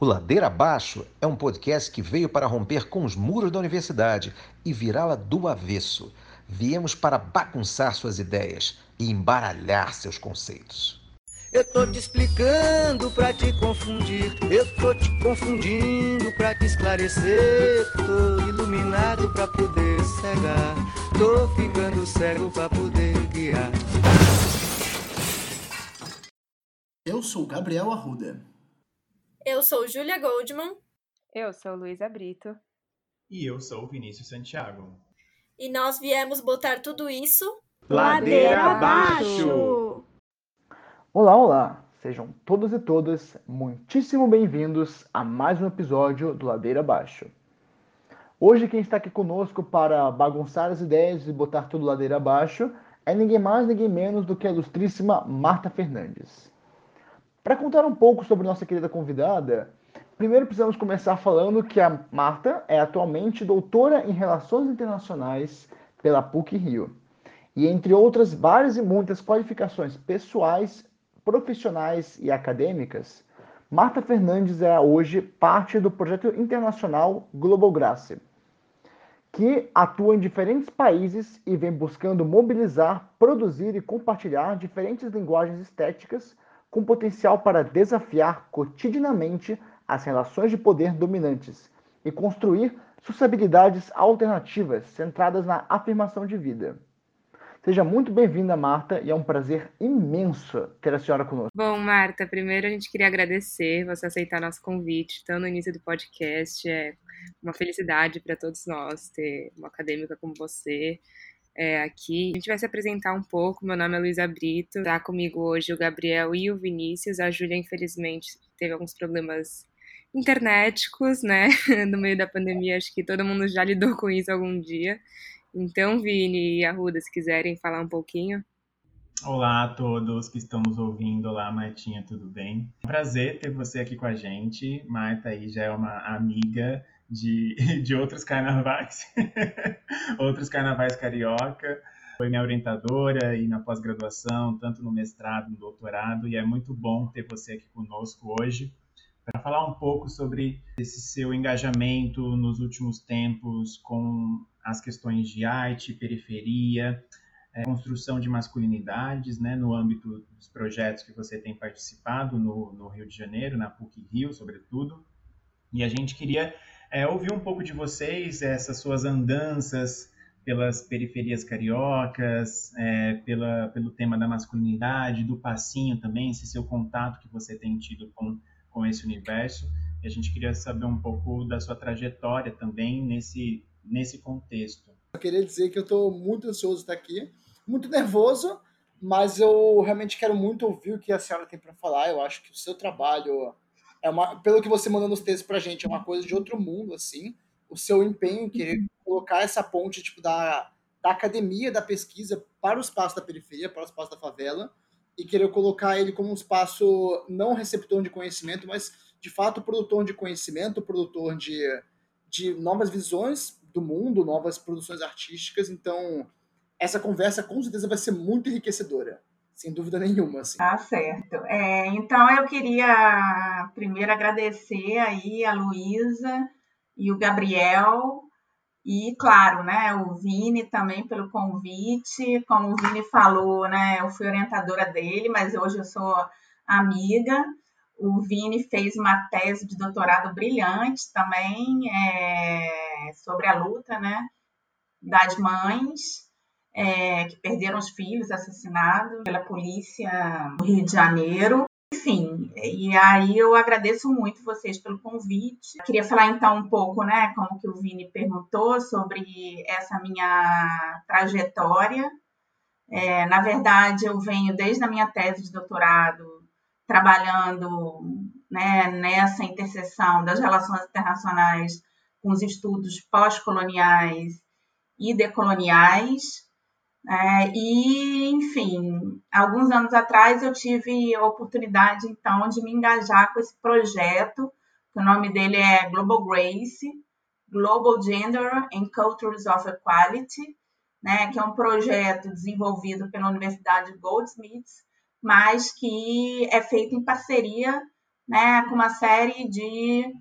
O Ladeira Abaixo é um podcast que veio para romper com os muros da universidade e virá-la do avesso. Viemos para bagunçar suas ideias e embaralhar seus conceitos. Eu tô te explicando pra te confundir, eu tô te confundindo pra te esclarecer. Tô iluminado pra poder cegar, tô ficando cego pra poder guiar. Eu sou Gabriel Arruda. Eu sou Júlia Goldman. Eu sou Luísa Brito. E eu sou Vinícius Santiago. E nós viemos botar tudo isso ladeira abaixo. Olá, olá! Sejam todos e todas muitíssimo bem-vindos a mais um episódio do Ladeira Abaixo. Hoje quem está aqui conosco para bagunçar as ideias e botar tudo ladeira abaixo é ninguém mais, ninguém menos do que a ilustríssima Marta Fernandes. Para contar um pouco sobre nossa querida convidada, primeiro precisamos começar falando que a Marta é atualmente doutora em Relações Internacionais pela PUC Rio. E entre outras várias e muitas qualificações pessoais, profissionais e acadêmicas, Marta Fernandes é hoje parte do projeto internacional Global Grace, que atua em diferentes países e vem buscando mobilizar, produzir e compartilhar diferentes linguagens estéticas com potencial para desafiar cotidianamente as relações de poder dominantes e construir sociabilidades alternativas centradas na afirmação de vida. Seja muito bem-vinda, Marta, e é um prazer imenso ter a senhora conosco. Bom, Marta, primeiro a gente queria agradecer você aceitar nosso convite, tão no início do podcast. É uma felicidade para todos nós ter uma acadêmica como você é, aqui. A gente vai se apresentar um pouco. Meu nome é Luísa Brito. Tá comigo hoje o Gabriel e o Vinícius. A Júlia, infelizmente, teve alguns problemas internéticos, né? No meio da pandemia, acho que todo mundo já lidou com isso algum dia. Então, Vini e Arruda, se quiserem falar um pouquinho. Olá a todos que estão nos ouvindo. Olá, Martinha, tudo bem? Prazer ter você aqui com a gente. Marta aí já é uma amiga de, de outros carnavais, outros carnavais carioca. Foi minha orientadora e na pós-graduação, tanto no mestrado, no doutorado, e é muito bom ter você aqui conosco hoje para falar um pouco sobre esse seu engajamento nos últimos tempos com as questões de arte, periferia, é, construção de masculinidades, né, no âmbito dos projetos que você tem participado no, no Rio de Janeiro, na PUC Rio, sobretudo. E a gente queria é, ouvir um pouco de vocês, essas suas andanças pelas periferias cariocas, é, pela, pelo tema da masculinidade, do passinho também, esse seu contato que você tem tido com, com esse universo. E a gente queria saber um pouco da sua trajetória também nesse, nesse contexto. Eu queria dizer que eu estou muito ansioso estar aqui, muito nervoso, mas eu realmente quero muito ouvir o que a senhora tem para falar. Eu acho que o seu trabalho é uma, pelo que você mandou nos textos pra gente, é uma coisa de outro mundo, assim. O seu empenho em querer colocar essa ponte, tipo, da, da academia, da pesquisa para o espaço da periferia, para o espaço da favela, e querer colocar ele como um espaço não receptor de conhecimento, mas, de fato, produtor de conhecimento, produtor de, de novas visões do mundo, novas produções artísticas. Então, essa conversa, com certeza, vai ser muito enriquecedora sem dúvida nenhuma. Assim. Tá certo. É, então eu queria primeiro agradecer aí a Luísa e o Gabriel e, claro, né, o Vini também pelo convite. Como o Vini falou, né, eu fui orientadora dele, mas hoje eu sou amiga. O Vini fez uma tese de doutorado brilhante também é, sobre a luta né, das mães é, que perderam os filhos assassinados pela polícia no Rio de Janeiro. Enfim, e aí eu agradeço muito vocês pelo convite. Queria falar então um pouco, né, como que o Vini perguntou sobre essa minha trajetória. É, na verdade, eu venho desde a minha tese de doutorado trabalhando né, nessa interseção das relações internacionais com os estudos pós-coloniais e decoloniais. É, e, enfim, alguns anos atrás eu tive a oportunidade, então, de me engajar com esse projeto, que o nome dele é Global Grace, Global Gender and Cultures of Equality, né, que é um projeto desenvolvido pela Universidade Goldsmiths, mas que é feito em parceria né, com uma série de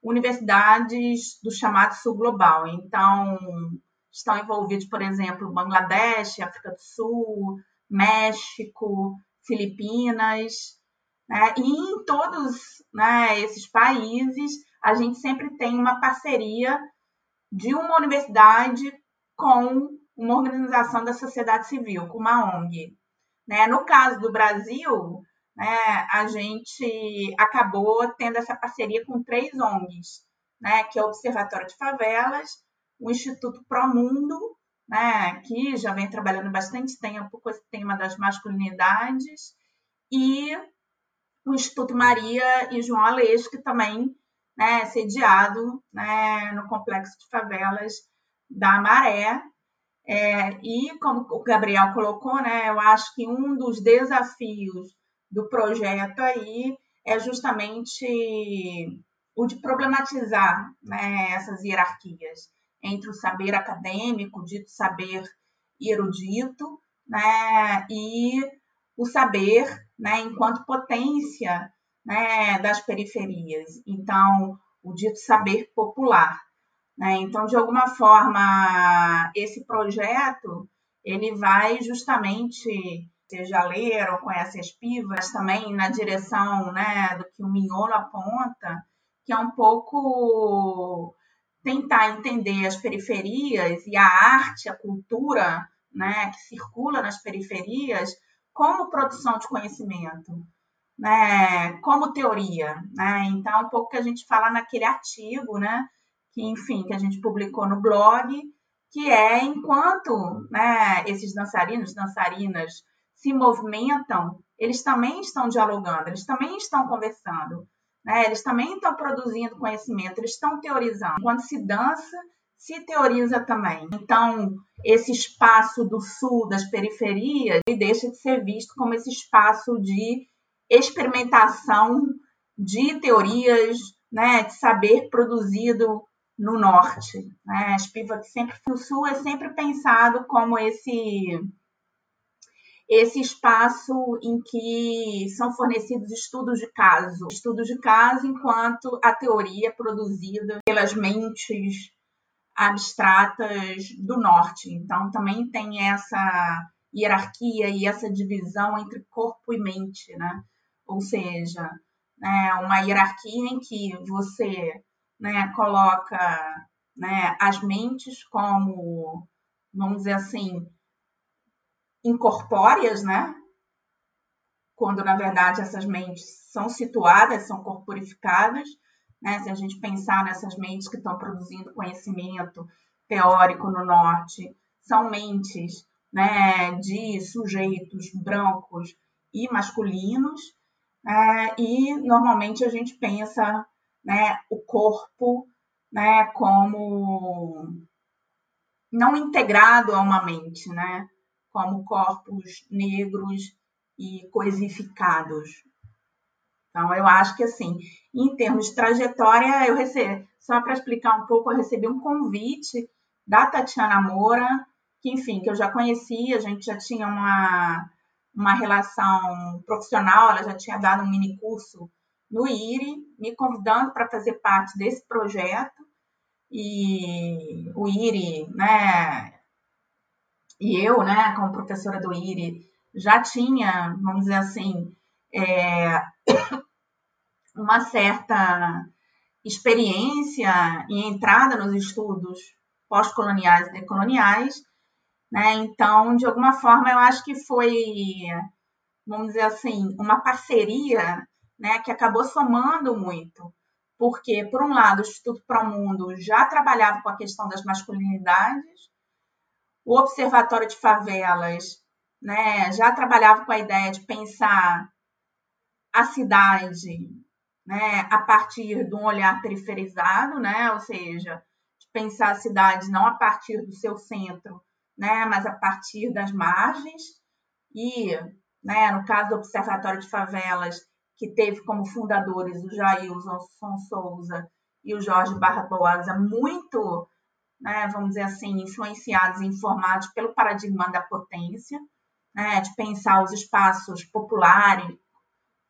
universidades do chamado Sul Global. Então, estão envolvidos, por exemplo, Bangladesh, África do Sul, México, Filipinas, né? e em todos né, esses países a gente sempre tem uma parceria de uma universidade com uma organização da sociedade civil, com uma ONG. Né? No caso do Brasil, né, a gente acabou tendo essa parceria com três ONGs, né, que é o Observatório de Favelas, o Instituto Promundo, né, que já vem trabalhando bastante tempo com esse tema das masculinidades, e o Instituto Maria e João Aleixo, que também né, é sediado né, no Complexo de Favelas da Maré. É, e, como o Gabriel colocou, né, eu acho que um dos desafios do projeto aí é justamente o de problematizar né, essas hierarquias entre o saber acadêmico, dito saber erudito, né, e o saber né, enquanto potência né, das periferias. Então, o dito saber popular. Né? Então, de alguma forma, esse projeto ele vai justamente, vocês já leram, conhecem as pivas, também na direção né, do que o Mignolo aponta, que é um pouco tentar entender as periferias e a arte, a cultura né, que circula nas periferias como produção de conhecimento, né, como teoria. Né? Então, um pouco que a gente fala naquele artigo, né, que, enfim, que a gente publicou no blog, que é enquanto né, esses dançarinos, dançarinas se movimentam, eles também estão dialogando, eles também estão conversando. Né? Eles também estão produzindo conhecimento, eles estão teorizando. Quando se dança, se teoriza também. Então, esse espaço do sul, das periferias, ele deixa de ser visto como esse espaço de experimentação de teorias, né, de saber produzido no norte. Né? As pivas sempre no sul é sempre pensado como esse esse espaço em que são fornecidos estudos de caso, estudos de caso enquanto a teoria produzida pelas mentes abstratas do norte. Então também tem essa hierarquia e essa divisão entre corpo e mente, né? Ou seja, né, uma hierarquia em que você né, coloca né, as mentes como, vamos dizer assim, incorpóreas, né? Quando na verdade essas mentes são situadas, são corporificadas, né? Se a gente pensar nessas mentes que estão produzindo conhecimento teórico no norte, são mentes, né, de sujeitos brancos e masculinos, é, e normalmente a gente pensa, né, o corpo, né, como não integrado a uma mente, né? Como corpos negros e coisificados. Então, eu acho que, assim, em termos de trajetória, eu recebi, só para explicar um pouco, eu recebi um convite da Tatiana Moura, que, enfim, que eu já conhecia, a gente já tinha uma, uma relação profissional, ela já tinha dado um mini curso no IRI, me convidando para fazer parte desse projeto. E o IRI, né, e eu, né, como professora do IRI, já tinha, vamos dizer assim, é, uma certa experiência e entrada nos estudos pós-coloniais e decoloniais, né? Então, de alguma forma, eu acho que foi, vamos dizer assim, uma parceria, né, que acabou somando muito, porque por um lado, o Instituto Promundo já trabalhava com a questão das masculinidades, o Observatório de Favelas né, já trabalhava com a ideia de pensar a cidade né, a partir de um olhar periferizado, né, ou seja, de pensar a cidade não a partir do seu centro, né, mas a partir das margens. E, né, no caso do Observatório de Favelas, que teve como fundadores o Jailson Souza e o Jorge Barbosa, muito né, vamos dizer assim, influenciados e informados pelo paradigma da potência, né, de pensar os espaços populares,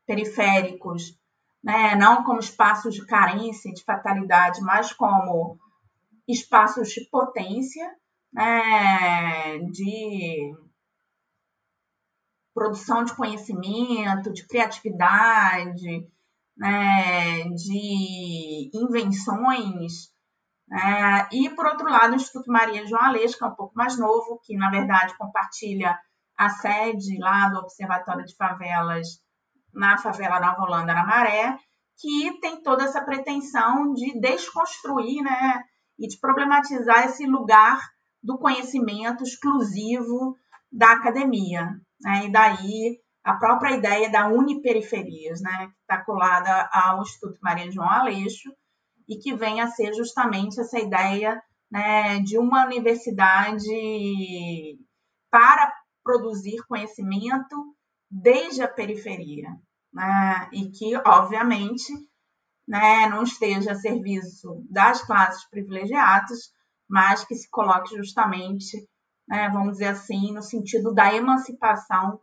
periféricos, né? não como espaços de carência, de fatalidade, mas como espaços de potência, né? de produção de conhecimento, de criatividade, né? de invenções. Né? E, por outro lado, o Instituto Maria João Aleixo, que é um pouco mais novo, que, na verdade, compartilha a sede lá do Observatório de Favelas na favela Nova Holanda, na Maré, que tem toda essa pretensão de desconstruir né, e de problematizar esse lugar do conhecimento exclusivo da academia. Né? E daí a própria ideia da uniperiferias, né, que está colada ao Instituto Maria João Aleixo, e que vem a ser justamente essa ideia né, de uma universidade para produzir conhecimento desde a periferia, né? e que, obviamente, né, não esteja a serviço das classes privilegiadas, mas que se coloque justamente, né, vamos dizer assim, no sentido da emancipação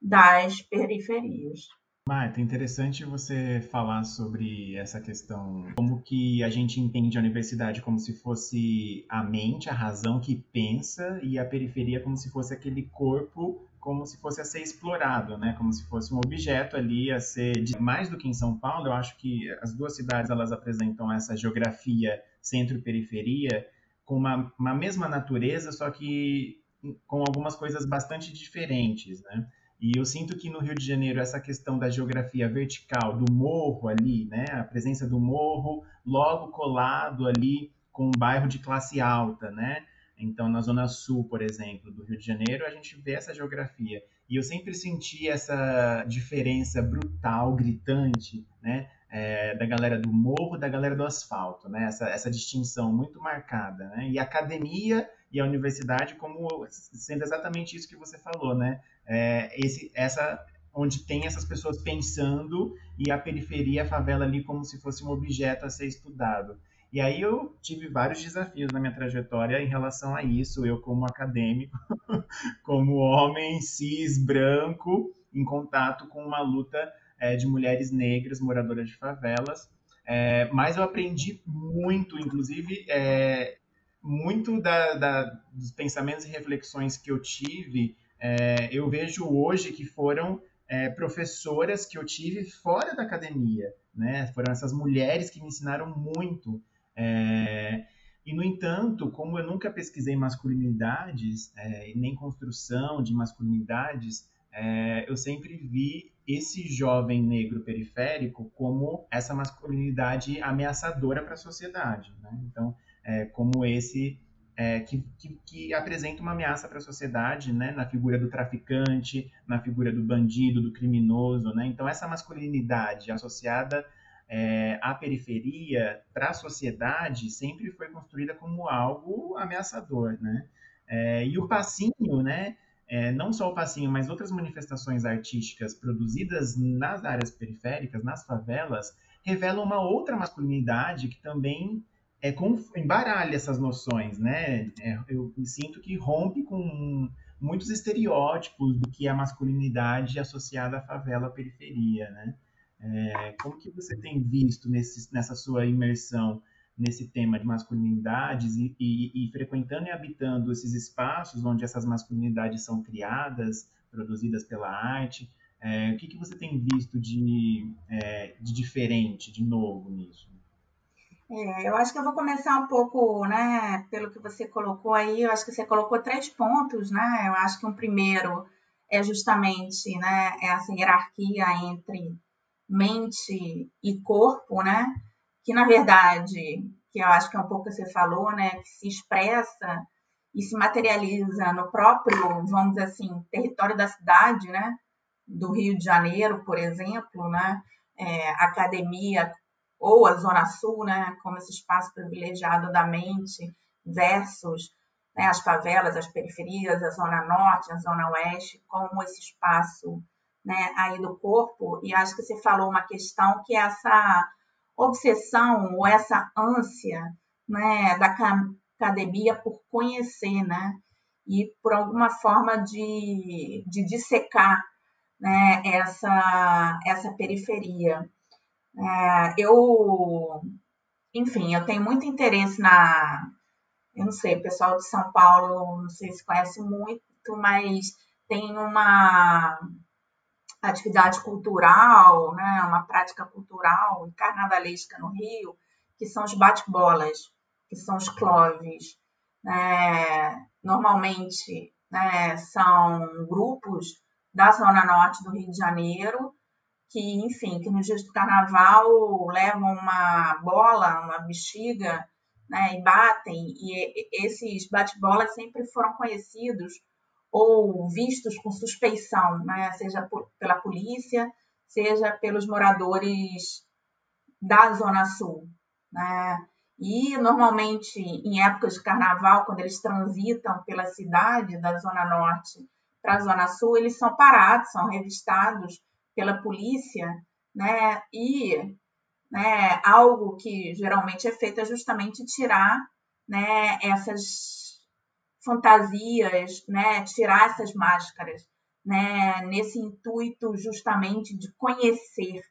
das periferias. Marta, interessante você falar sobre essa questão, como que a gente entende a universidade como se fosse a mente, a razão que pensa, e a periferia como se fosse aquele corpo, como se fosse a ser explorado, né? Como se fosse um objeto ali a ser mais do que em São Paulo. Eu acho que as duas cidades elas apresentam essa geografia centro-periferia com uma, uma mesma natureza, só que com algumas coisas bastante diferentes, né? E eu sinto que no Rio de Janeiro essa questão da geografia vertical, do morro ali, né, a presença do morro logo colado ali com um bairro de classe alta, né? Então, na Zona Sul, por exemplo, do Rio de Janeiro, a gente vê essa geografia. E eu sempre senti essa diferença brutal, gritante, né? É, da galera do morro, da galera do asfalto, né? Essa, essa distinção muito marcada, né? E a academia e a universidade como sendo exatamente isso que você falou, né? É, esse, essa onde tem essas pessoas pensando e a periferia, a favela ali como se fosse um objeto a ser estudado. E aí eu tive vários desafios na minha trajetória em relação a isso, eu como acadêmico, como homem cis branco, em contato com uma luta é, de mulheres negras moradoras de favelas. É, mas eu aprendi muito, inclusive é, muito da, da, dos pensamentos e reflexões que eu tive é, eu vejo hoje que foram é, professoras que eu tive fora da academia, né? Foram essas mulheres que me ensinaram muito. É, e, no entanto, como eu nunca pesquisei masculinidades, é, nem construção de masculinidades, é, eu sempre vi esse jovem negro periférico como essa masculinidade ameaçadora para a sociedade. Né? Então, é, como esse é, que, que, que, apresenta uma ameaça para a sociedade, né, na figura do traficante, na figura do bandido, do criminoso, né? Então essa masculinidade associada é, à periferia para a sociedade sempre foi construída como algo ameaçador, né? É, e o passinho, né? É, não só o passinho, mas outras manifestações artísticas produzidas nas áreas periféricas, nas favelas, revelam uma outra masculinidade que também é, embaralha essas noções, né? É, eu sinto que rompe com muitos estereótipos do que é a masculinidade associada à favela, à periferia, né? É, como que você tem visto nesse, nessa sua imersão nesse tema de masculinidades e, e, e, frequentando e habitando esses espaços onde essas masculinidades são criadas, produzidas pela arte, é, o que, que você tem visto de, é, de diferente, de novo nisso? É, eu acho que eu vou começar um pouco, né, pelo que você colocou aí, eu acho que você colocou três pontos, né? Eu acho que um primeiro é justamente, né, essa hierarquia entre mente e corpo, né? Que na verdade, que eu acho que é um pouco que você falou, né, que se expressa e se materializa no próprio, vamos dizer assim, território da cidade, né? Do Rio de Janeiro, por exemplo, né? É, academia ou a Zona Sul, né, como esse espaço privilegiado da mente, versus né, as favelas, as periferias, a Zona Norte, a Zona Oeste, como esse espaço né, aí do corpo. E acho que você falou uma questão que é essa obsessão ou essa ânsia né, da academia por conhecer, né, e por alguma forma de, de dissecar né, essa, essa periferia. É, eu, enfim, eu tenho muito interesse na, eu não sei, o pessoal de São Paulo, não sei se conhece muito, mas tem uma atividade cultural, né, uma prática cultural carnavalesca no Rio, que são os bate-bolas, que são os cloves. É, normalmente né, são grupos da Zona Norte do Rio de Janeiro, que, enfim, que nos dias do carnaval levam uma bola, uma bexiga, né, e batem, e esses bate-bolas sempre foram conhecidos ou vistos com suspeição, né, seja por, pela polícia, seja pelos moradores da Zona Sul. Né? E normalmente em épocas de carnaval, quando eles transitam pela cidade da Zona Norte para a Zona Sul, eles são parados, são revistados pela polícia, né? E né, algo que geralmente é feito é justamente tirar né, essas fantasias, né, tirar essas máscaras, né, nesse intuito justamente de conhecer,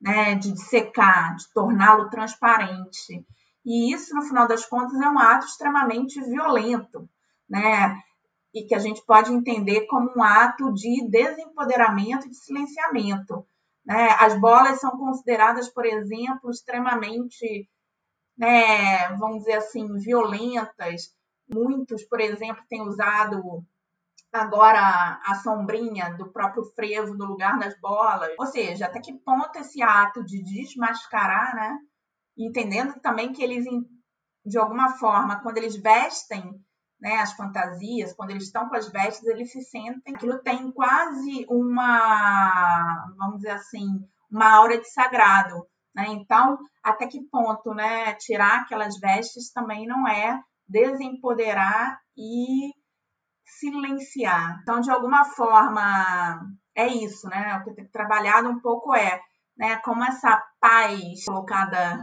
né, de dissecar, de torná-lo transparente. E isso, no final das contas, é um ato extremamente violento, né? E que a gente pode entender como um ato de desempoderamento e de silenciamento. Né? As bolas são consideradas, por exemplo, extremamente, né, vamos dizer assim, violentas. Muitos, por exemplo, têm usado agora a sombrinha do próprio frevo no lugar das bolas. Ou seja, até que ponto esse ato de desmascarar, né? Entendendo também que eles, de alguma forma, quando eles vestem né, as fantasias, quando eles estão com as vestes, eles se sentem. Aquilo tem quase uma, vamos dizer assim, uma aura de sagrado. Né? Então, até que ponto né, tirar aquelas vestes também não é desempoderar e silenciar. Então, de alguma forma, é isso, né? O que eu tenho trabalhado um pouco é né, como essa paz colocada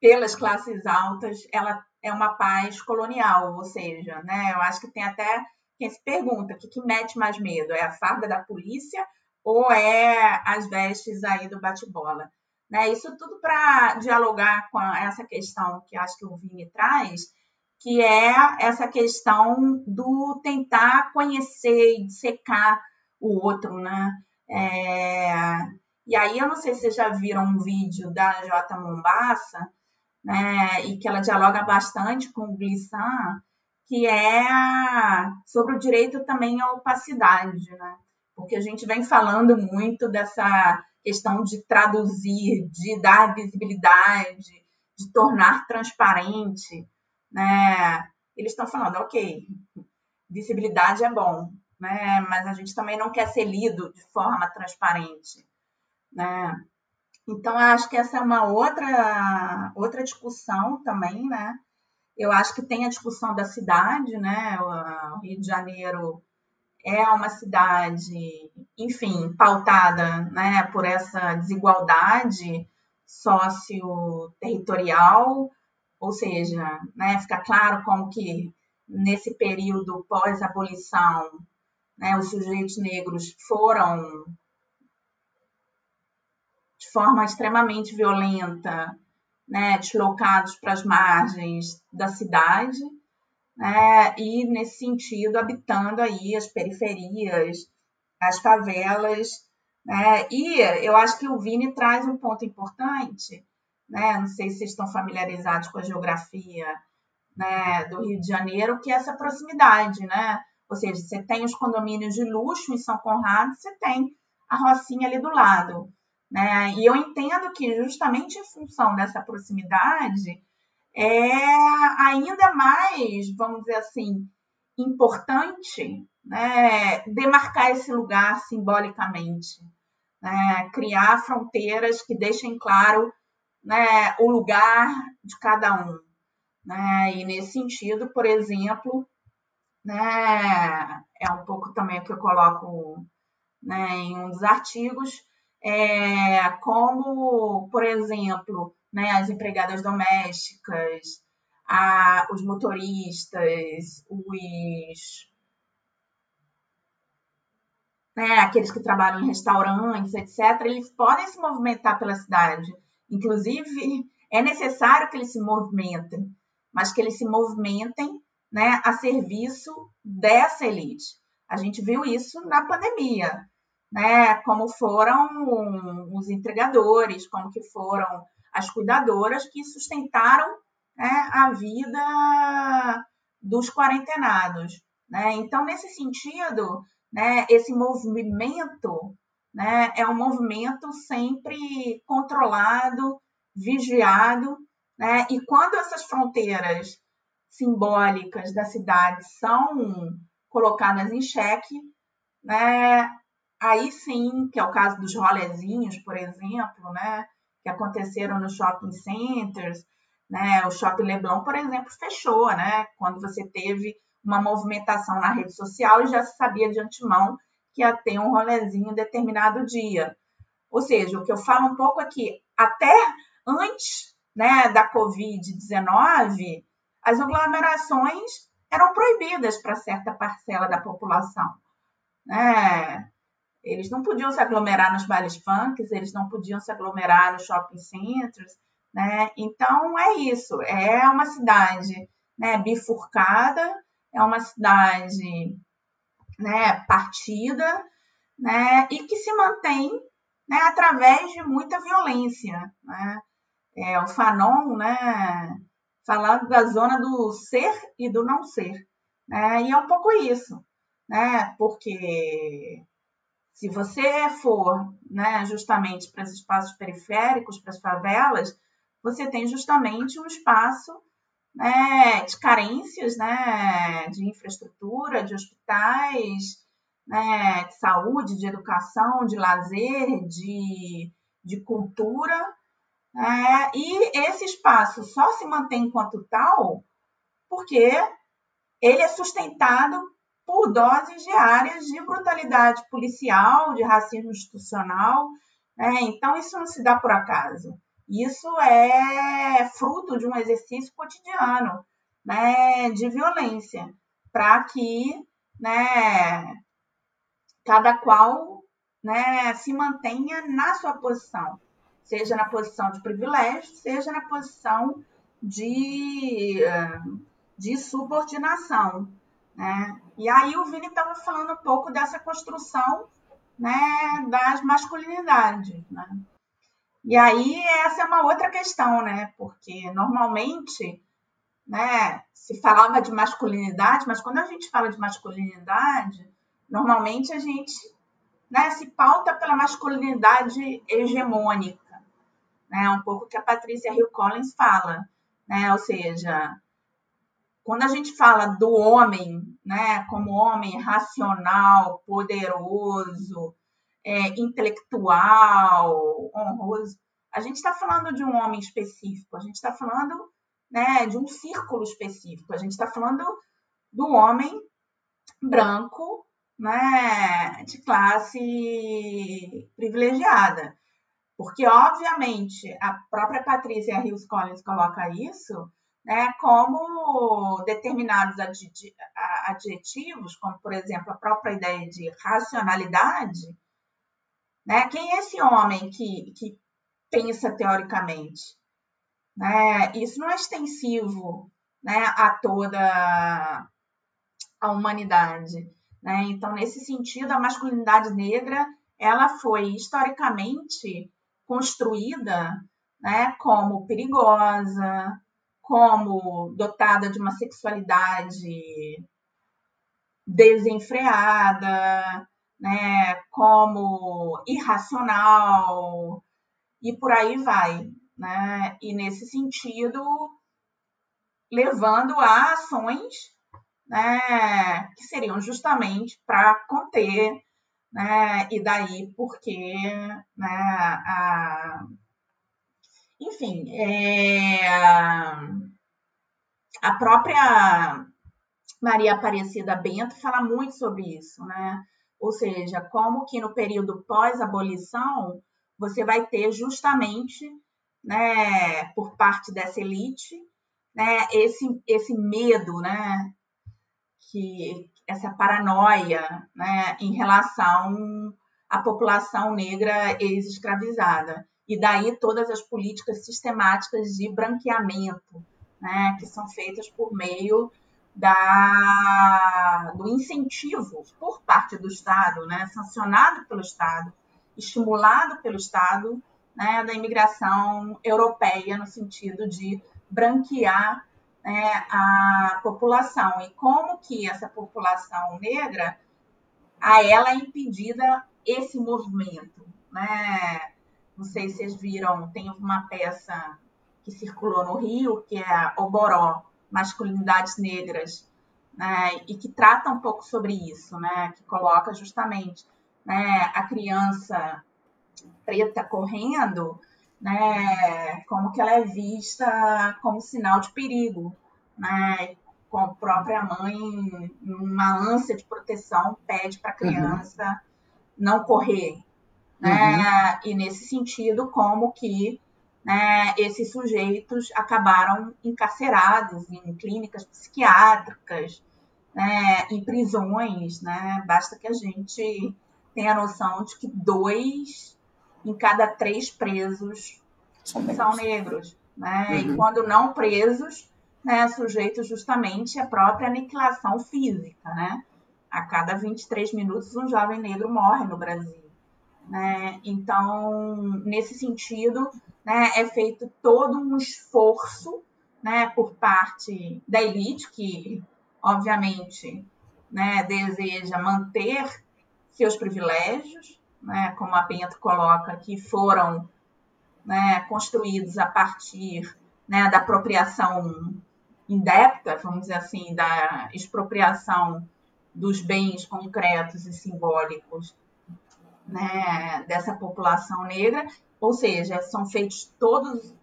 pelas classes altas, ela é uma paz colonial, ou seja, né, eu acho que tem até quem se pergunta o que, que mete mais medo, é a farda da polícia ou é as vestes aí do bate-bola? Né, isso tudo para dialogar com essa questão que acho que o Vini traz, que é essa questão do tentar conhecer e secar o outro, né? É... E aí eu não sei se vocês já viram um vídeo da J. Mombassa, né? E que ela dialoga bastante com o Glissant, que é sobre o direito também à opacidade, né? Porque a gente vem falando muito dessa questão de traduzir, de dar visibilidade, de tornar transparente né? Eles estão falando, ok, visibilidade é bom, né? Mas a gente também não quer ser lido de forma transparente, né? Então, acho que essa é uma outra, outra discussão também, né? Eu acho que tem a discussão da cidade, né? O Rio de Janeiro é uma cidade, enfim, pautada né, por essa desigualdade socio-territorial, ou seja, né, fica claro como que nesse período pós-abolição, né, os sujeitos negros foram de forma extremamente violenta, né, deslocados para as margens da cidade, né, e nesse sentido habitando aí as periferias, as favelas, né, e eu acho que o Vini traz um ponto importante, né? Não sei se vocês estão familiarizados com a geografia né, do Rio de Janeiro, que é essa proximidade, né? Ou seja, você tem os condomínios de luxo em São Conrado, você tem a Rocinha ali do lado. Né? E eu entendo que justamente em função dessa proximidade é ainda mais, vamos dizer assim, importante né, demarcar esse lugar simbolicamente, né? criar fronteiras que deixem claro né, o lugar de cada um. Né? E nesse sentido, por exemplo, né, é um pouco também o que eu coloco né, em um dos artigos, é, como, por exemplo, né, as empregadas domésticas, a, os motoristas, os né, aqueles que trabalham em restaurantes, etc., eles podem se movimentar pela cidade. Inclusive, é necessário que eles se movimentem, mas que eles se movimentem né, a serviço dessa elite. A gente viu isso na pandemia, né, como foram os entregadores, como que foram as cuidadoras que sustentaram né, a vida dos quarentenados. Né? Então, nesse sentido, né, esse movimento né, é um movimento sempre controlado, vigiado, né? e quando essas fronteiras simbólicas da cidade são colocadas em xeque, né, aí sim, que é o caso dos rolezinhos, por exemplo, né, que aconteceram nos shopping centers, né, o Shopping Leblon, por exemplo, fechou, né, quando você teve uma movimentação na rede social e já se sabia de antemão que ia ter um rolezinho determinado dia. Ou seja, o que eu falo um pouco aqui, até antes né, da Covid-19, as aglomerações eram proibidas para certa parcela da população. Né? Eles não podiam se aglomerar nos bailes funks, eles não podiam se aglomerar nos shopping centers. Né? Então, é isso. É uma cidade né, bifurcada, é uma cidade né, partida, né, e que se mantém né, através de muita violência. Né? É, o Fanon né, falando da zona do ser e do não ser. Né? E é um pouco isso, né? porque se você for né, justamente para os espaços periféricos, para as favelas, você tem justamente um espaço né, de carências né, de infraestrutura, de hospitais, né, de saúde, de educação, de lazer, de, de cultura. Né, e esse espaço só se mantém enquanto tal porque ele é sustentado por doses diárias de brutalidade policial, de racismo institucional. Né? Então, isso não se dá por acaso. Isso é fruto de um exercício cotidiano né, de violência, para que né, cada qual né, se mantenha na sua posição, seja na posição de privilégio, seja na posição de, de subordinação. Né? E aí o Vini estava falando um pouco dessa construção né, das masculinidades. Né? E aí essa é uma outra questão, né? Porque normalmente, né, se falava de masculinidade, mas quando a gente fala de masculinidade, normalmente a gente né, se pauta pela masculinidade hegemônica, né? Um pouco que a Patrícia Hill Collins fala, né? Ou seja, quando a gente fala do homem, né, como homem racional, poderoso, é, intelectual, honroso. A gente está falando de um homem específico, a gente está falando né, de um círculo específico, a gente está falando do homem branco, né, de classe privilegiada. Porque, obviamente, a própria Patrícia Hills Collins coloca isso né, como determinados adjetivos, como, por exemplo, a própria ideia de racionalidade, né? Quem é esse homem que, que pensa teoricamente? Né? Isso não é extensivo né, a toda a humanidade. Né? Então, nesse sentido, a masculinidade negra ela foi historicamente construída né, como perigosa, como dotada de uma sexualidade desenfreada, né, como irracional e por aí vai, né? E nesse sentido, levando a ações, né, que seriam justamente para conter, né? E daí porque, né, a, enfim, é, a própria Maria Aparecida Bento fala muito sobre isso, né? Ou seja, como que no período pós-abolição você vai ter justamente, né, por parte dessa elite, né, esse, esse medo, né, que essa paranoia né, em relação à população negra ex-escravizada. E daí todas as políticas sistemáticas de branqueamento, né, que são feitas por meio da, do incentivo por parte do Estado, né, sancionado pelo Estado, estimulado pelo Estado, né, da imigração europeia, no sentido de branquear né, a população. E como que essa população negra, a ela é impedida esse movimento. Né? Não sei se vocês viram, tem uma peça que circulou no Rio, que é Oboró, Masculinidades Negras, né? e que trata um pouco sobre isso, né? que coloca justamente né, a criança preta correndo, né, como que ela é vista como sinal de perigo, né, com a própria mãe, numa ânsia de proteção, pede para a uhum. criança uhum. não correr, né, uhum. e nesse sentido, como que né, esses sujeitos acabaram encarcerados em clínicas psiquiátricas, né, em prisões, né, basta que a gente tenha a noção de que dois em cada três presos são negros, são negros né? Uhum. E quando não presos, né, sujeitos justamente à própria aniquilação física, né? A cada 23 minutos um jovem negro morre no Brasil. Né? Então, nesse sentido, né, é feito todo um esforço né, por parte da elite, que obviamente né, deseja manter seus privilégios, né, como a Bento coloca, que foram né, construídos a partir da apropriação indébita, vamos dizer assim, da expropriação dos bens concretos e simbólicos né, dessa população negra, ou seja, são feitos todos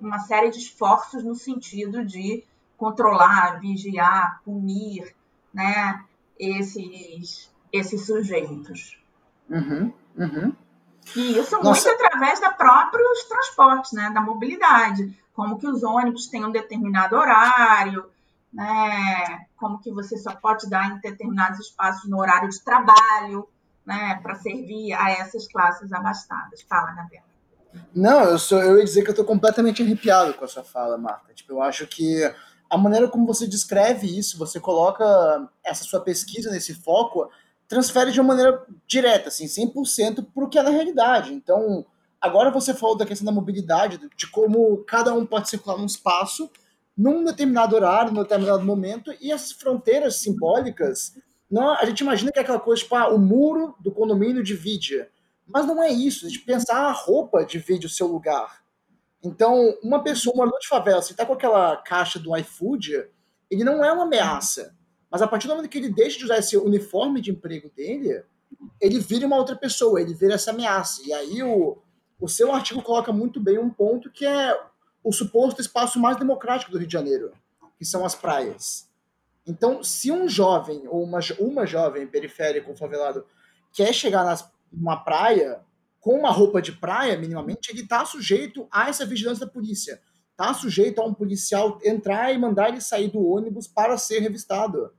uma série de esforços no sentido de controlar, vigiar, punir, né, esses esses sujeitos. Uhum, uhum. E isso Nossa. muito através da próprios transportes, né, da mobilidade, como que os ônibus têm um determinado horário, né, como que você só pode dar em determinados espaços no horário de trabalho, né, para servir a essas classes abastadas. Fala, Gabriela. Não, eu sou, eu ia dizer que eu estou completamente arrepiado com a sua fala, Marta. Tipo, eu acho que a maneira como você descreve isso, você coloca essa sua pesquisa nesse foco, transfere de uma maneira direta, assim, 100% para o que é na realidade. Então, agora você falou da questão da mobilidade, de como cada um pode circular num espaço, num determinado horário, num determinado momento, e as fronteiras simbólicas, não, a gente imagina que é aquela coisa, tipo, ah, o muro do condomínio divide. Mas não é isso, a gente pensar a roupa divide o seu lugar. Então, uma pessoa, um morador de favela, se está com aquela caixa do iFood, ele não é uma ameaça mas a partir do momento que ele deixa de usar esse uniforme de emprego dele, ele vira uma outra pessoa, ele vira essa ameaça. E aí o, o seu artigo coloca muito bem um ponto que é o suposto espaço mais democrático do Rio de Janeiro, que são as praias. Então, se um jovem ou uma, uma jovem periférica ou favelado quer chegar nas, numa praia com uma roupa de praia, minimamente, ele está sujeito a essa vigilância da polícia. Está sujeito a um policial entrar e mandar ele sair do ônibus para ser revistado.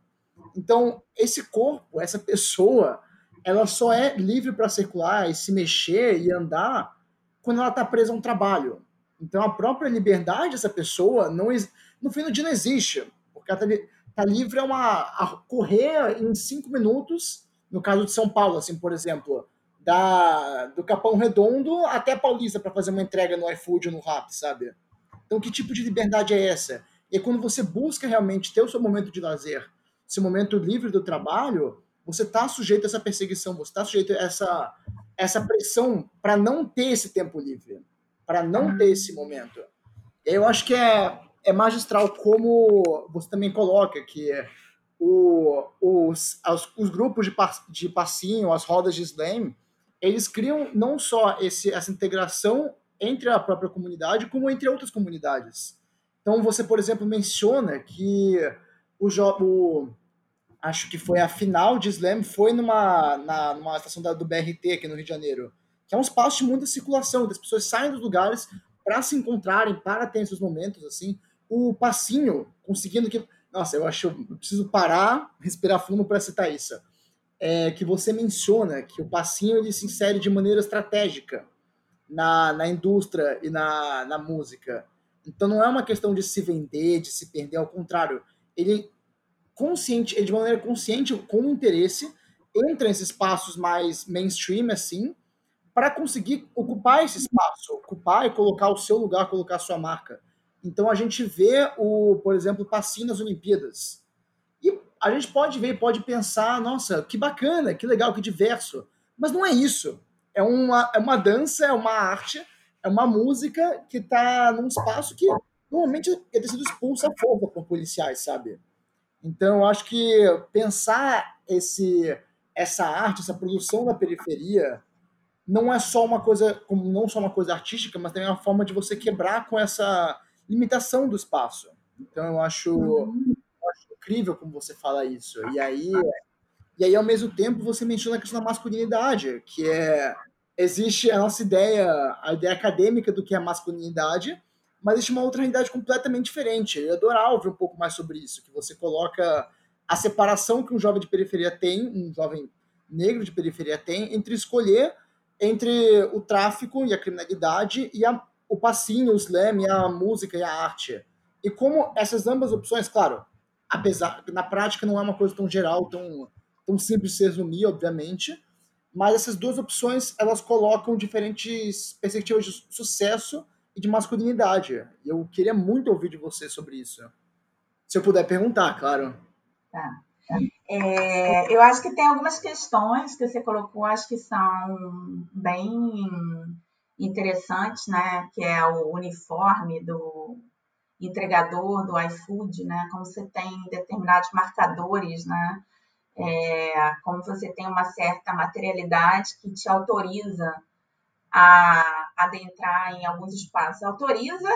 Então, esse corpo, essa pessoa, ela só é livre para circular e se mexer e andar quando ela está presa a um trabalho. Então, a própria liberdade dessa pessoa, não, no fim do dia, não existe. Porque ela está tá livre a, uma, a correr em cinco minutos, no caso de São Paulo, assim, por exemplo, da, do Capão Redondo até Paulista para fazer uma entrega no iFood ou no Rap, sabe? Então, que tipo de liberdade é essa? E quando você busca realmente ter o seu momento de lazer, esse momento livre do trabalho, você está sujeito a essa perseguição, você está sujeito a essa, essa pressão para não ter esse tempo livre, para não ter esse momento. Eu acho que é, é magistral como você também coloca que o, os, os, os grupos de, de passinho, as rodas de slam, eles criam não só esse, essa integração entre a própria comunidade, como entre outras comunidades. Então, você, por exemplo, menciona que o, o, acho que foi a final de Slam, foi numa, na, numa estação da, do BRT aqui no Rio de Janeiro, que é um espaço de muita circulação, das pessoas saem dos lugares para se encontrarem, para ter esses momentos, assim. O passinho, conseguindo que Nossa, eu acho. Eu preciso parar, respirar fundo para citar isso. É que você menciona que o passinho ele se insere de maneira estratégica na, na indústria e na, na música. Então não é uma questão de se vender, de se perder, ao contrário. Ele consciente, ele de maneira consciente, com interesse, entra nesses espaços mais mainstream assim, para conseguir ocupar esse espaço, ocupar e colocar o seu lugar, colocar a sua marca. Então a gente vê o, por exemplo, passinho nas Olimpíadas. E a gente pode ver, pode pensar, nossa, que bacana, que legal, que diverso. Mas não é isso. É uma, é uma dança, é uma arte, é uma música que está num espaço que normalmente é sido expulso à força por policiais, sabe? Então, acho que pensar esse, essa arte, essa produção da periferia, não é só uma coisa, não só uma coisa artística, mas também é uma forma de você quebrar com essa limitação do espaço. Então eu acho, uhum. eu acho incrível como você fala isso. E aí, e aí ao mesmo tempo você menciona a questão da masculinidade, que é existe a nossa ideia, a ideia acadêmica do que é masculinidade, mas existe uma outra realidade completamente diferente. Eu adorava ouvir um pouco mais sobre isso, que você coloca a separação que um jovem de periferia tem, um jovem negro de periferia tem, entre escolher entre o tráfico e a criminalidade e a o passinho, o slam, a música e a arte. E como essas ambas opções, claro, apesar na prática não é uma coisa tão geral, tão, tão simples de se resumir, obviamente, mas essas duas opções elas colocam diferentes perspectivas de sucesso e de masculinidade. Eu queria muito ouvir de você sobre isso. Se eu puder perguntar, claro. Tá. É, eu acho que tem algumas questões que você colocou, acho que são bem interessantes, né? Que é o uniforme do entregador do iFood, né? Como você tem determinados marcadores, né? É, como você tem uma certa materialidade que te autoriza a adentrar em alguns espaços. Autoriza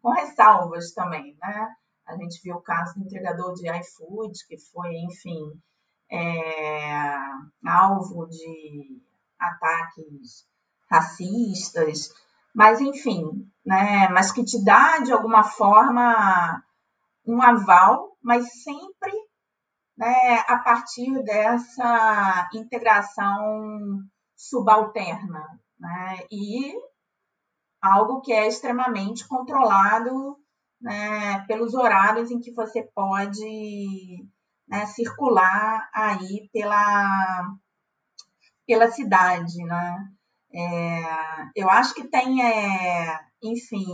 com ressalvas também, né? A gente viu o caso do entregador de iFood, que foi, enfim, é, alvo de ataques racistas, mas enfim, né, mas que te dá de alguma forma um aval, mas sempre né, a partir dessa integração subalterna, né, e algo que é extremamente controlado né, pelos horários em que você pode né, circular aí pela, pela cidade, né? É, eu acho que tem, é, enfim,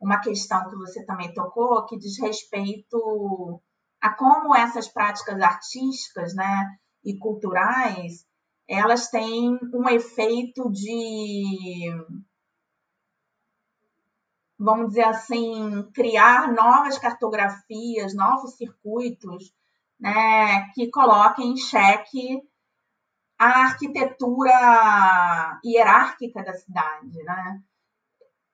uma questão que você também tocou que diz respeito a como essas práticas artísticas, né, e culturais, elas têm um efeito de, vamos dizer assim, criar novas cartografias, novos circuitos, né, que coloquem em xeque a arquitetura hierárquica da cidade, né?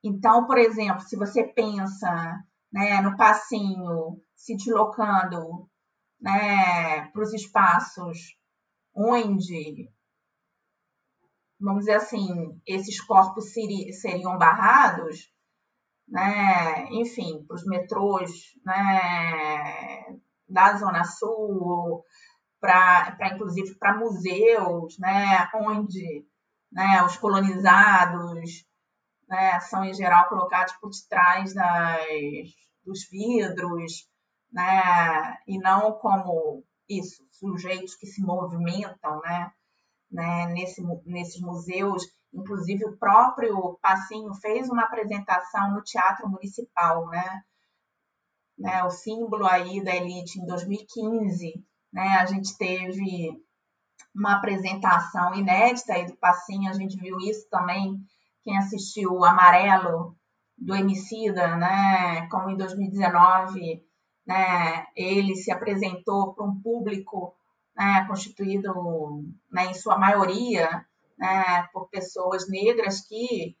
Então, por exemplo, se você pensa né, no passinho se deslocando né, para os espaços onde, vamos dizer assim, esses corpos seriam barrados, né, enfim, para os metrôs né, da Zona Sul, para inclusive para museus, né, onde né, os colonizados né, são em geral colocados por detrás das, dos vidros, né, e não como isso, sujeitos que se movimentam, né, né, nesse, nesses museus. Inclusive o próprio Passinho fez uma apresentação no Teatro Municipal, né, né, o símbolo aí da elite em 2015 né? A gente teve uma apresentação inédita aí do Passinho, a gente viu isso também, quem assistiu o Amarelo do Emicida, né? Como em 2019, né? Ele se apresentou para um público né, constituído, né, em sua maioria, né, por pessoas negras que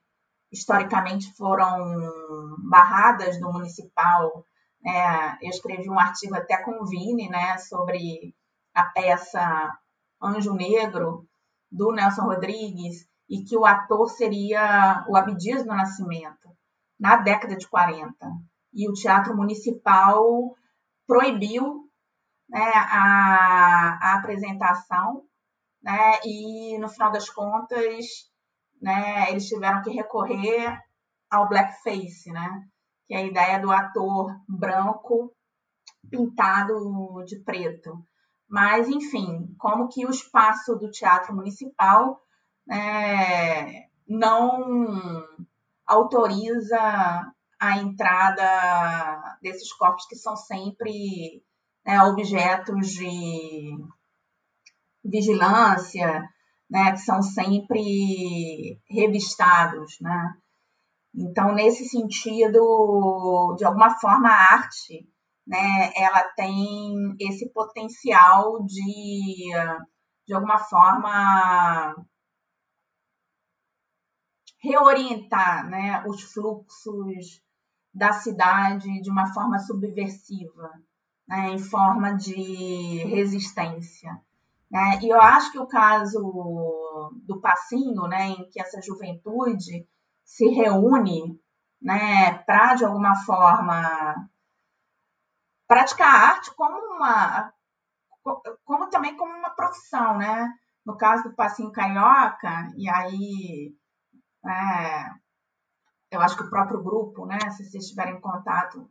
historicamente foram barradas do municipal é, eu escrevi um artigo até com o Vini, né, sobre a peça Anjo Negro, do Nelson Rodrigues, e que o ator seria o Abdias do Nascimento, na década de 40. E o Teatro Municipal proibiu né, a, a apresentação, né, e no final das contas, né, eles tiveram que recorrer ao blackface, né, que é a ideia do ator branco pintado de preto. Mas, enfim, como que o espaço do Teatro Municipal né, não autoriza a entrada desses corpos que são sempre né, objetos de vigilância, né, que são sempre revistados, né? Então, nesse sentido, de alguma forma, a arte né, ela tem esse potencial de, de alguma forma, reorientar né, os fluxos da cidade de uma forma subversiva, né, em forma de resistência. Né? E eu acho que o caso do passinho, né, em que essa juventude se reúne né, para, de alguma forma, praticar a arte como uma como também como uma profissão, né? No caso do passinho carioca, e aí é, eu acho que o próprio grupo, né, se vocês estiverem em contato,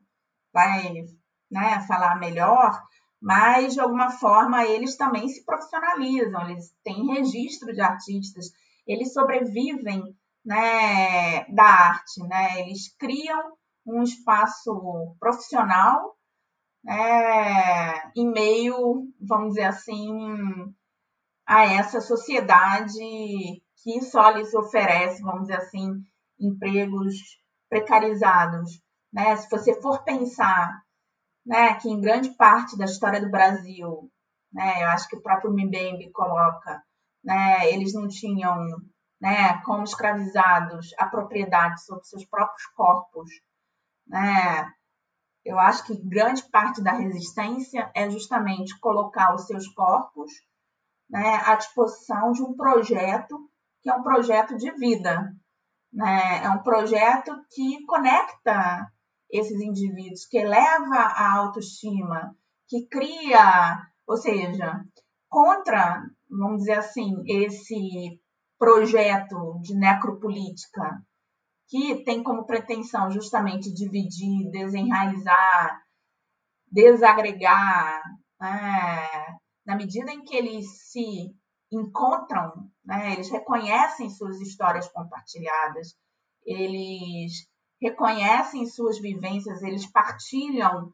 vai né, falar melhor, mas de alguma forma eles também se profissionalizam, eles têm registro de artistas, eles sobrevivem né, da arte, né? Eles criam um espaço profissional é, em meio, vamos dizer assim, a essa sociedade que só lhes oferece, vamos dizer assim, empregos precarizados. Né? Se você for pensar né, que em grande parte da história do Brasil, né, eu acho que o próprio Mbembe coloca, né, eles não tinham né, como escravizados a propriedade sobre seus próprios corpos, né, eu acho que grande parte da resistência é justamente colocar os seus corpos né, à disposição de um projeto que é um projeto de vida. Né? É um projeto que conecta esses indivíduos, que eleva a autoestima, que cria, ou seja, contra, vamos dizer assim, esse projeto de necropolítica que tem como pretensão justamente dividir, desenraizar, desagregar, né? na medida em que eles se encontram, né? eles reconhecem suas histórias compartilhadas, eles reconhecem suas vivências, eles partilham,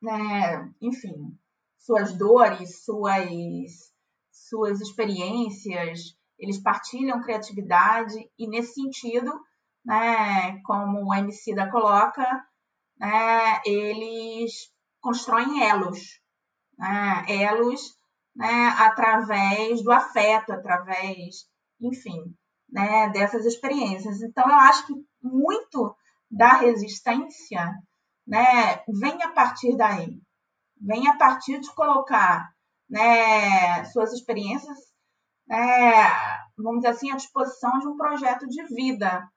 né? enfim, suas dores, suas, suas experiências, eles partilham criatividade e, nesse sentido, né, como o MC da coloca, né, eles constroem elos, né, elos né, através do afeto, através, enfim, né, dessas experiências. Então, eu acho que muito da resistência né, vem a partir daí, vem a partir de colocar né, suas experiências, né, vamos dizer assim, à disposição de um projeto de vida,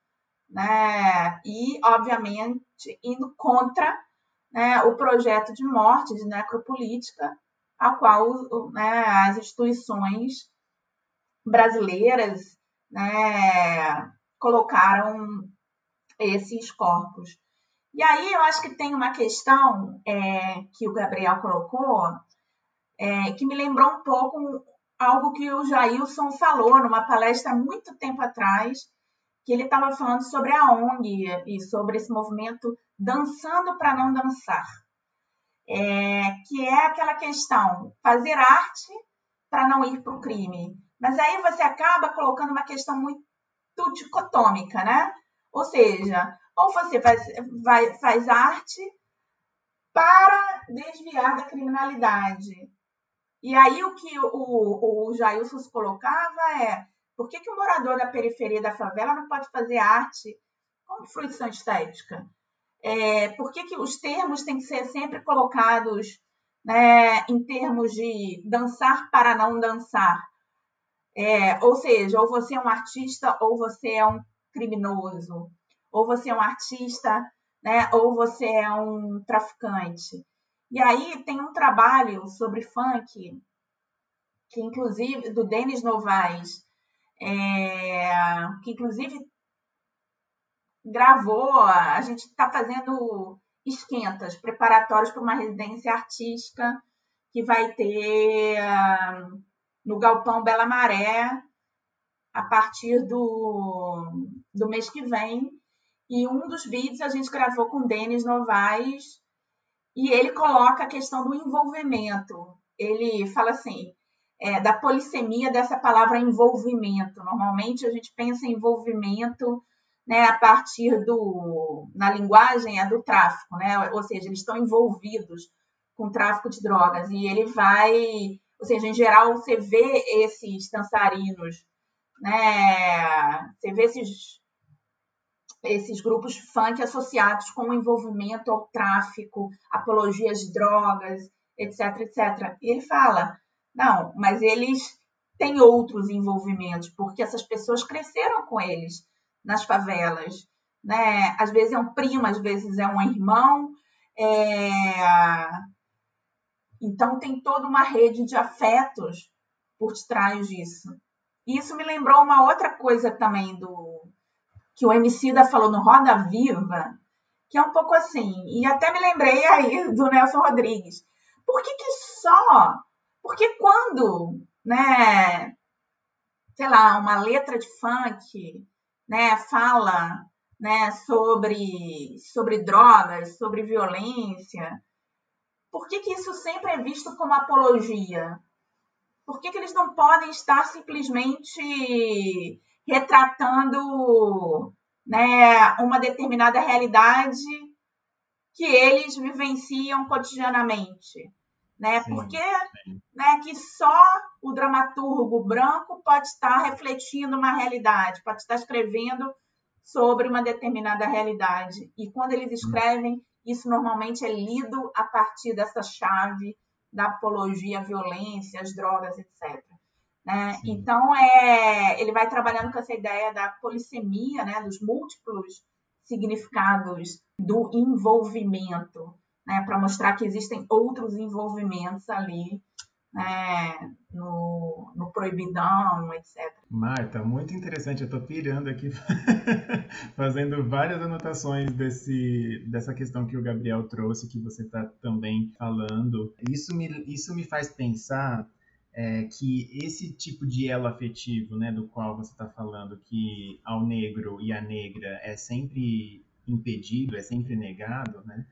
né? e, obviamente, indo contra né, o projeto de morte, de necropolítica, a qual né, as instituições brasileiras né, colocaram esses corpos. E aí eu acho que tem uma questão é, que o Gabriel colocou, é, que me lembrou um pouco algo que o Jailson falou numa palestra muito tempo atrás, que ele estava falando sobre a ONG e sobre esse movimento dançando para não dançar, é, que é aquela questão fazer arte para não ir para o crime. Mas aí você acaba colocando uma questão muito dicotômica, né? Ou seja, ou você faz, vai, faz arte para desviar da criminalidade. E aí o que o, o, Jailson colocava é por que, que o morador da periferia da favela não pode fazer arte como fruição estética? É, por que, que os termos têm que ser sempre colocados né, em termos de dançar para não dançar? É, ou seja, ou você é um artista ou você é um criminoso, ou você é um artista, né, ou você é um traficante. E aí tem um trabalho sobre funk, que inclusive, do Denis Novaes, é, que inclusive gravou, a gente está fazendo esquentas preparatórios para uma residência artística que vai ter no Galpão Bela Maré a partir do, do mês que vem. E um dos vídeos a gente gravou com Denis Novaes e ele coloca a questão do envolvimento. Ele fala assim, é, da polissemia dessa palavra envolvimento. Normalmente a gente pensa em envolvimento né, a partir do, na linguagem, é do tráfico, né? ou seja, eles estão envolvidos com o tráfico de drogas, e ele vai, ou seja, em geral, você vê esses dançarinos, né, você vê esses, esses grupos funk associados com o envolvimento ao tráfico, apologias de drogas, etc, etc. E ele fala, não, mas eles têm outros envolvimentos, porque essas pessoas cresceram com eles, nas favelas. Né? Às vezes é um primo, às vezes é um irmão. É... Então tem toda uma rede de afetos por trás disso. Isso me lembrou uma outra coisa também do que o Emicida falou no Roda Viva, que é um pouco assim, e até me lembrei aí do Nelson Rodrigues. Por que, que só? Porque quando, né, sei lá, uma letra de funk né, fala né, sobre, sobre drogas, sobre violência, por que, que isso sempre é visto como apologia? Por que, que eles não podem estar simplesmente retratando né, uma determinada realidade que eles vivenciam cotidianamente? Né? Sim, Porque sim. Né, que só o dramaturgo branco pode estar refletindo uma realidade, pode estar escrevendo sobre uma determinada realidade. E quando eles escrevem, isso normalmente é lido a partir dessa chave da apologia à violência, às drogas, etc. Né? Então, é, ele vai trabalhando com essa ideia da polissemia, né, dos múltiplos significados do envolvimento né, para mostrar que existem outros envolvimentos ali né, no, no proibidão, etc. Marta, muito interessante. Eu estou pirando aqui, fazendo várias anotações desse, dessa questão que o Gabriel trouxe, que você está também falando. Isso me, isso me faz pensar é, que esse tipo de elo afetivo, né, do qual você está falando, que ao negro e à negra é sempre impedido, é sempre negado, né?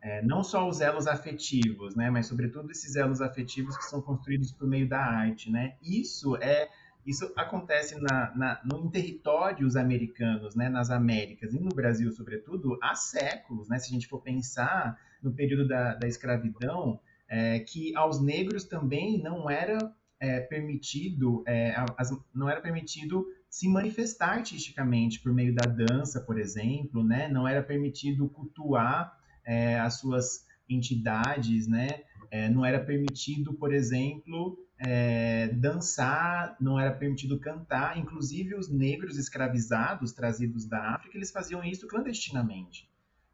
é, não só os elos afetivos, né, mas sobretudo esses elos afetivos que são construídos por meio da arte, né? Isso é isso acontece na, na, no, em territórios americanos, né, nas Américas e no Brasil, sobretudo, há séculos. Né, se a gente for pensar no período da, da escravidão, é, que aos negros também não era é, permitido, é, as, não era permitido se manifestar artisticamente por meio da dança, por exemplo, né, não era permitido cultuar é, as suas entidades, né? É, não era permitido, por exemplo, é, dançar, não era permitido cantar. Inclusive, os negros escravizados trazidos da África, eles faziam isso clandestinamente.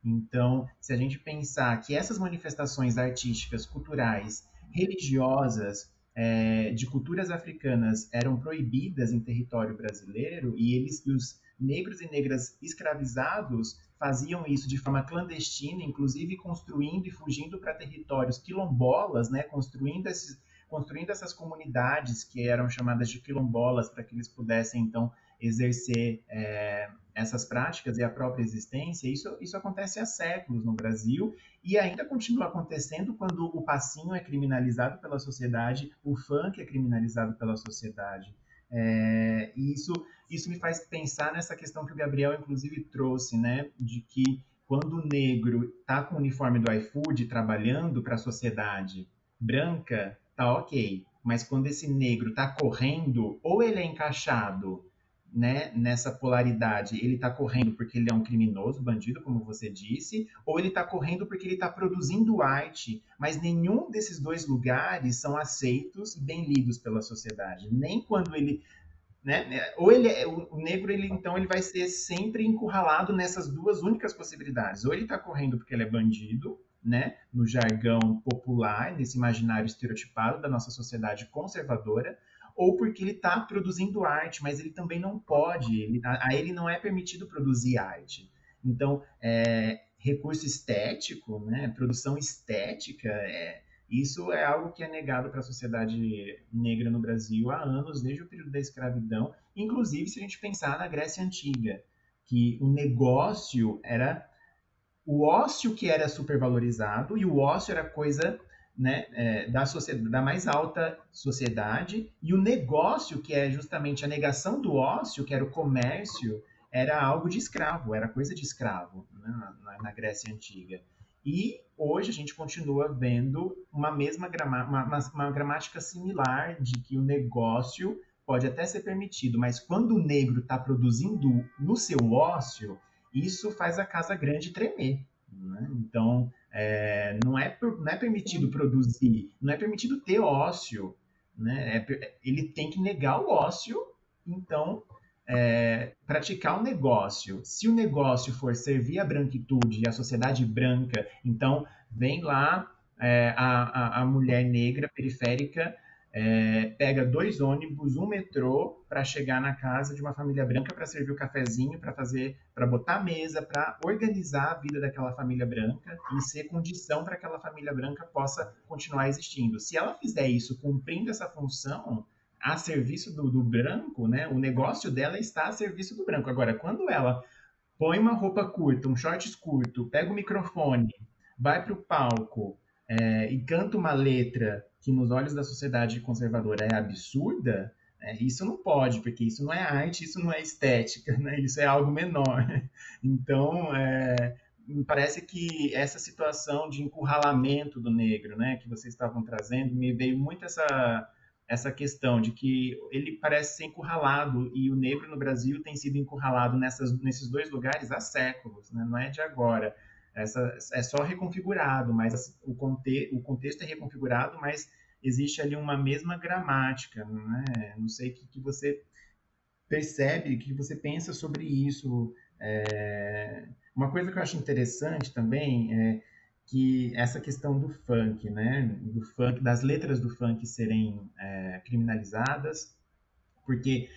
Então, se a gente pensar que essas manifestações artísticas, culturais, religiosas, é, de culturas africanas eram proibidas em território brasileiro e eles, os negros e negras escravizados faziam isso de forma clandestina, inclusive construindo e fugindo para territórios quilombolas, né, construindo esses construindo essas comunidades que eram chamadas de quilombolas para que eles pudessem então exercer é, essas práticas e a própria existência. Isso, isso acontece há séculos no Brasil e ainda continua acontecendo quando o passinho é criminalizado pela sociedade, o funk é criminalizado pela sociedade. É, e isso, isso me faz pensar nessa questão que o Gabriel, inclusive, trouxe, né? De que quando o negro está com o uniforme do iFood trabalhando para a sociedade branca, tá ok. Mas quando esse negro está correndo, ou ele é encaixado né, nessa polaridade, ele está correndo porque ele é um criminoso, bandido, como você disse, ou ele está correndo porque ele está produzindo arte, mas nenhum desses dois lugares são aceitos e bem lidos pela sociedade. Nem quando ele, né, né ou ele é, o negro, ele então ele vai ser sempre encurralado nessas duas únicas possibilidades. Ou ele está correndo porque ele é bandido, né, no jargão popular, nesse imaginário estereotipado da nossa sociedade conservadora, ou porque ele está produzindo arte, mas ele também não pode, ele, a, a, ele não é permitido produzir arte. Então, é, recurso estético, né, produção estética, é, isso é algo que é negado para a sociedade negra no Brasil há anos, desde o período da escravidão, inclusive se a gente pensar na Grécia Antiga, que o negócio era o ócio que era supervalorizado e o ócio era coisa né, é, da, sociedade, da mais alta sociedade e o negócio, que é justamente a negação do ócio, que era o comércio, era algo de escravo, era coisa de escravo né, na, na, Grécia Antiga. E hoje a gente continua vendo uma mesma uma, uma, uma gramática similar de que o negócio pode até ser permitido, mas quando o negro está produzindo no seu ócio, isso faz a casa grande tremer. Né? Então, é, não, é, não é permitido produzir, não é permitido ter ócio. Né? É, ele tem que negar o ócio, então, é, praticar o um negócio. Se o negócio for servir a branquitude e a sociedade branca, então vem lá é, a, a, a mulher negra periférica é, pega dois ônibus, um metrô para chegar na casa de uma família branca para servir o cafezinho, para fazer, para botar a mesa, para organizar a vida daquela família branca e ser condição para que aquela família branca possa continuar existindo. Se ela fizer isso cumprindo essa função a serviço do, do branco, né, o negócio dela está a serviço do branco. Agora, quando ela põe uma roupa curta, um shorts curto, pega o microfone, vai para o palco é, e canta uma letra que nos olhos da sociedade conservadora é absurda, é, isso não pode, porque isso não é arte, isso não é estética, né? isso é algo menor. Então, é, me parece que essa situação de encurralamento do negro, né, que vocês estavam trazendo, me veio muito essa essa questão de que ele parece ser encurralado e o negro no Brasil tem sido encurralado nessas, nesses dois lugares há séculos, né? não é de agora. Essa, é só reconfigurado, mas o, conte, o contexto é reconfigurado, mas existe ali uma mesma gramática, né? Não sei o que, que você percebe, o que você pensa sobre isso. É... Uma coisa que eu acho interessante também é que essa questão do funk, né? Do funk, das letras do funk serem é, criminalizadas, porque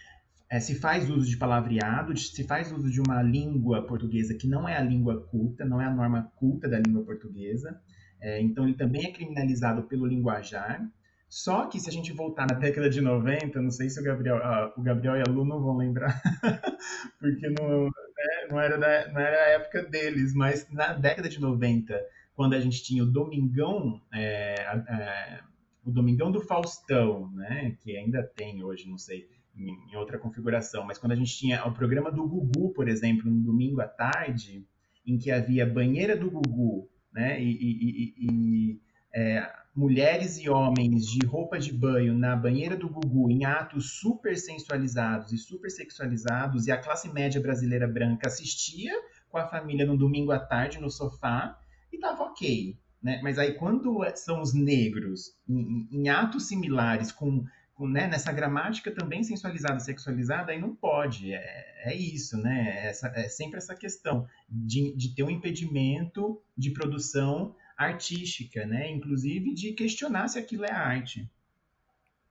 é, se faz uso de palavreado, se faz uso de uma língua portuguesa que não é a língua culta, não é a norma culta da língua portuguesa. É, então, ele também é criminalizado pelo linguajar. Só que se a gente voltar na década de 90, não sei se o Gabriel, o Gabriel e a Lu não vão lembrar, porque não, né, não, era da, não era a época deles, mas na década de 90, quando a gente tinha o Domingão, é, é, o Domingão do Faustão, né, que ainda tem hoje, não sei, em, outra configuração, mas quando a gente tinha o programa do Gugu, por exemplo, no domingo à tarde, em que havia banheira do Gugu, né, e, e, e é, mulheres e homens de roupa de banho na banheira do Gugu em atos super sensualizados e super sexualizados, e a classe média brasileira branca assistia com a família no domingo à tarde no sofá e tava ok. Né? Mas aí quando são os negros em, em atos similares com né, nessa gramática também sensualizada, sexualizada, aí não pode. É, é isso, né? Essa, é sempre essa questão de, de ter um impedimento de produção artística, né? Inclusive de questionar se aquilo é arte.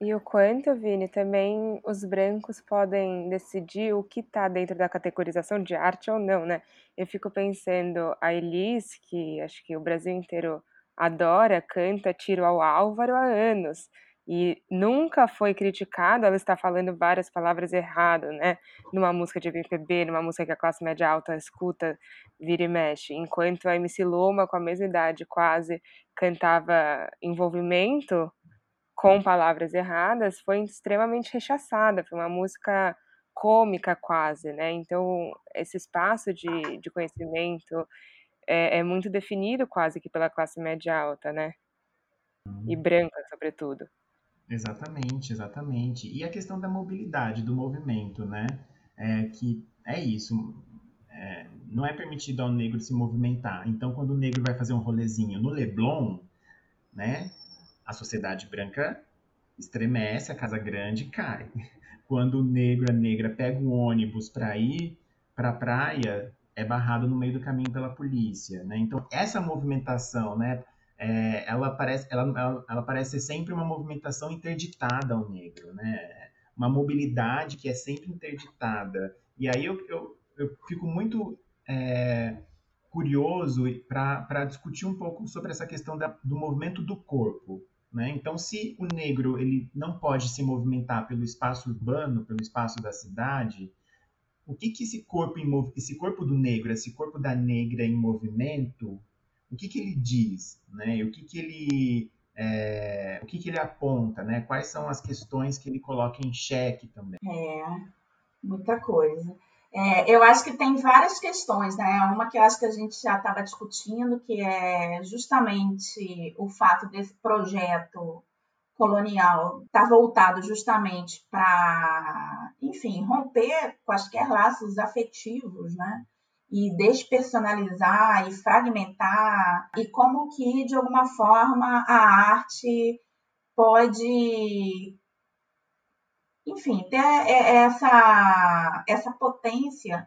E o quanto, Vini, também os brancos podem decidir o que está dentro da categorização de arte ou não, né? Eu fico pensando, a Elis, que acho que o Brasil inteiro adora, canta Tiro ao Álvaro há anos e nunca foi criticado ela está falando várias palavras erradas, né? Numa música de MPB, numa música que a classe média alta escuta, vira e mexe. Enquanto a MC Loma, com a mesma idade quase, cantava envolvimento com palavras erradas, foi extremamente rechaçada. Foi uma música cômica quase, né? Então, esse espaço de, de conhecimento é, é muito definido quase que pela classe média alta, né? E branca, sobretudo. Exatamente, exatamente. E a questão da mobilidade, do movimento, né? É, que é isso. É, não é permitido ao negro se movimentar. Então, quando o negro vai fazer um rolezinho no Leblon, né? A sociedade branca estremece, a casa grande cai. Quando o negro, a negra pega um ônibus para ir para a praia, é barrado no meio do caminho pela polícia, né? Então essa movimentação, né, é, ela parece, ela, ela, ela, parece ser sempre uma movimentação interditada ao negro, né? Uma mobilidade que é sempre interditada. E aí eu, eu, eu fico muito é, curioso para discutir um pouco sobre essa questão da, do movimento do corpo. Né? Então, se o negro ele não pode se movimentar pelo espaço urbano, pelo espaço da cidade, o que, que esse corpo esse corpo do negro, esse corpo da negra em movimento, o que, que ele diz, né? O que, que ele é, o que, que ele aponta, né? Quais são as questões que ele coloca em xeque também? É, muita coisa. É, eu acho que tem várias questões, né? Uma que eu acho que a gente já estava discutindo, que é justamente o fato desse projeto colonial estar tá voltado justamente para, enfim, romper quaisquer laços afetivos, né? E despersonalizar e fragmentar, e como que, de alguma forma, a arte pode, enfim, ter essa, essa potência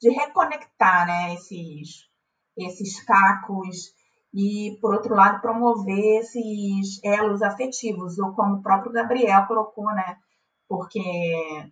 de reconectar né, esses, esses cacos e, por outro lado, promover esses elos afetivos, ou como o próprio Gabriel colocou, né? Porque,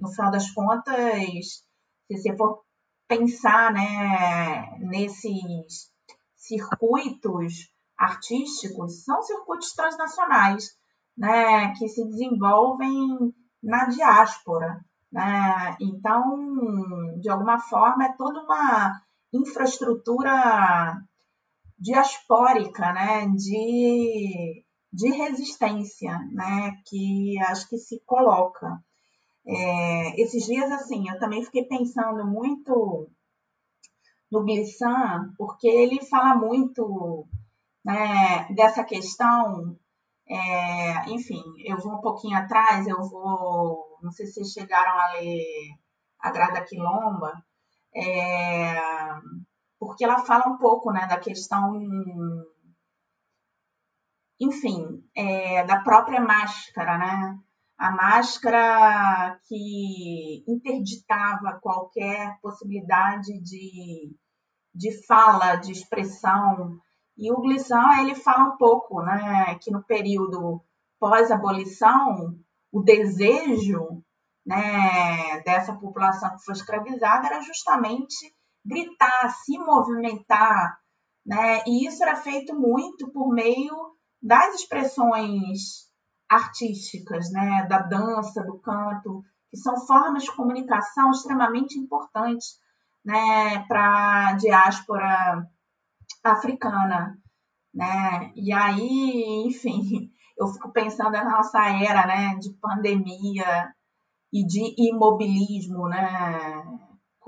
no final das contas, se você for pensar né, nesses circuitos artísticos, são circuitos transnacionais, né, que se desenvolvem na diáspora. Né? Então, de alguma forma, é toda uma infraestrutura diaspórica, né, de, de resistência, né, que acho que se coloca. É, esses dias, assim, eu também fiquei pensando muito no Glissant, porque ele fala muito né, dessa questão. É, enfim, eu vou um pouquinho atrás, eu vou. Não sei se vocês chegaram a ler A Grada Quilomba. É, porque ela fala um pouco né, da questão, enfim, é, da própria máscara, né? A máscara que interditava qualquer possibilidade de, de fala, de expressão. E o Glissant, ele fala um pouco, né, que no período pós-abolição, o desejo né, dessa população que foi escravizada era justamente gritar, se movimentar, né? E isso era feito muito por meio das expressões artísticas, né? Da dança, do canto, que são formas de comunicação extremamente importantes, né? Para a diáspora africana, né? E aí, enfim, eu fico pensando na nossa era, né? De pandemia e de imobilismo, né?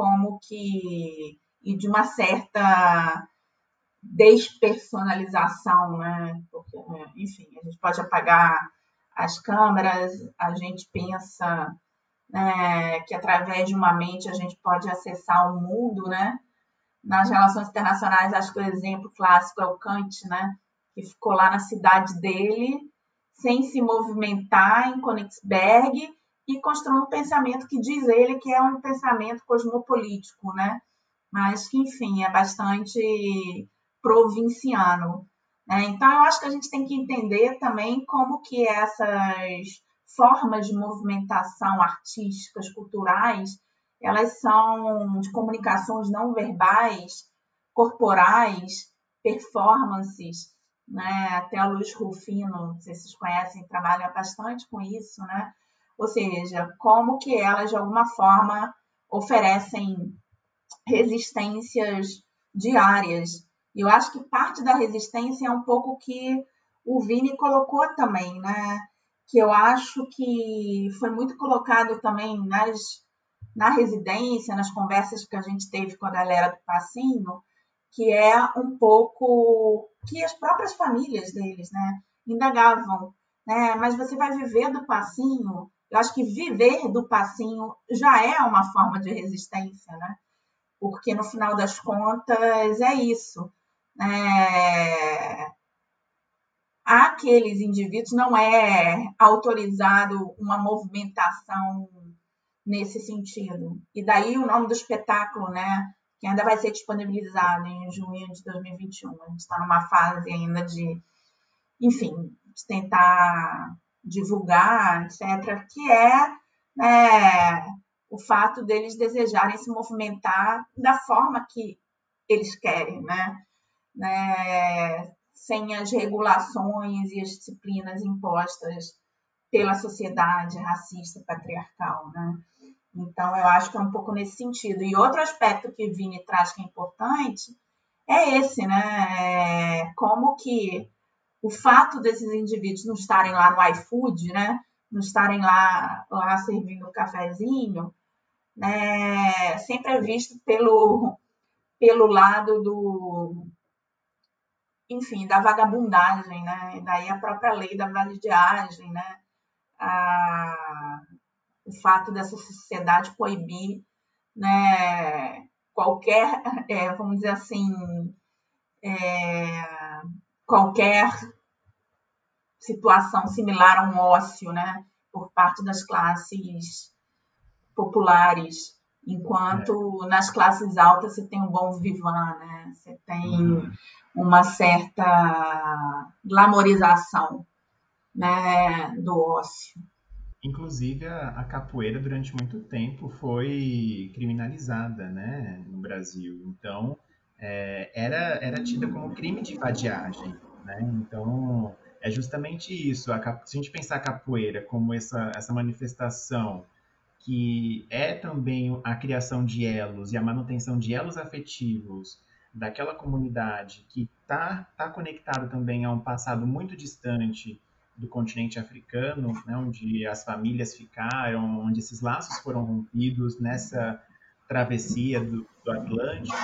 como que e de uma certa despersonalização, né? Porque, enfim, a gente pode apagar as câmeras, a gente pensa né, que através de uma mente a gente pode acessar o mundo, né? Nas relações internacionais, acho que o exemplo clássico é o Kant, né? Que ficou lá na cidade dele, sem se movimentar em Königsberg, e construiu um pensamento que diz ele que é um pensamento cosmopolítico, né? Mas que, enfim, é bastante provinciano. Né? Então, eu acho que a gente tem que entender também como que essas formas de movimentação artísticas, culturais, elas são de comunicações não verbais, corporais, performances, né? Até o Luiz Rufino, se vocês conhecem, trabalha bastante com isso, né? ou seja, como que elas de alguma forma oferecem resistências diárias. Eu acho que parte da resistência é um pouco que o Vini colocou também, né? Que eu acho que foi muito colocado também nas, na residência, nas conversas que a gente teve com a galera do Passinho, que é um pouco que as próprias famílias deles, né, indagavam, né? Mas você vai viver do passinho eu acho que viver do passinho já é uma forma de resistência, né? Porque no final das contas é isso. É... Aqueles indivíduos não é autorizado uma movimentação nesse sentido. E daí o nome do espetáculo, né? que ainda vai ser disponibilizado em junho de 2021. A gente está numa fase ainda de, enfim, de tentar divulgar, etc., que é né, o fato deles desejarem se movimentar da forma que eles querem, né? Né? Sem as regulações e as disciplinas impostas pela sociedade racista patriarcal, né? Então, eu acho que é um pouco nesse sentido. E outro aspecto que Vini traz que é importante é esse, né? É como que o fato desses indivíduos não estarem lá no iFood, né? Não estarem lá, lá servindo um cafezinho, né? sempre é visto pelo, pelo lado do, enfim, da vagabundagem, né? Daí a própria lei da validiagem, né? A, o fato dessa sociedade coibir, né? Qualquer, é, vamos dizer assim, é, qualquer situação similar a um ócio, né? Por parte das classes populares, enquanto é. nas classes altas você tem um bom vivan, né? Você tem uhum. Uma certa glamorização, né, do ócio. Inclusive a, capoeira durante muito tempo foi criminalizada, né, no Brasil. Então é, era era tida como crime de vadiagem, né? Então é justamente isso. A, se a gente pensar a capoeira como essa essa manifestação que é também a criação de elos e a manutenção de elos afetivos daquela comunidade que está tá conectado também a um passado muito distante do continente africano, né, onde as famílias ficaram, onde esses laços foram rompidos nessa travessia do, do Atlântico.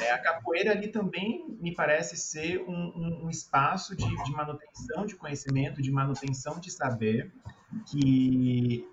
É, a capoeira ali também me parece ser um, um, um espaço de, de manutenção de conhecimento, de manutenção de saber, que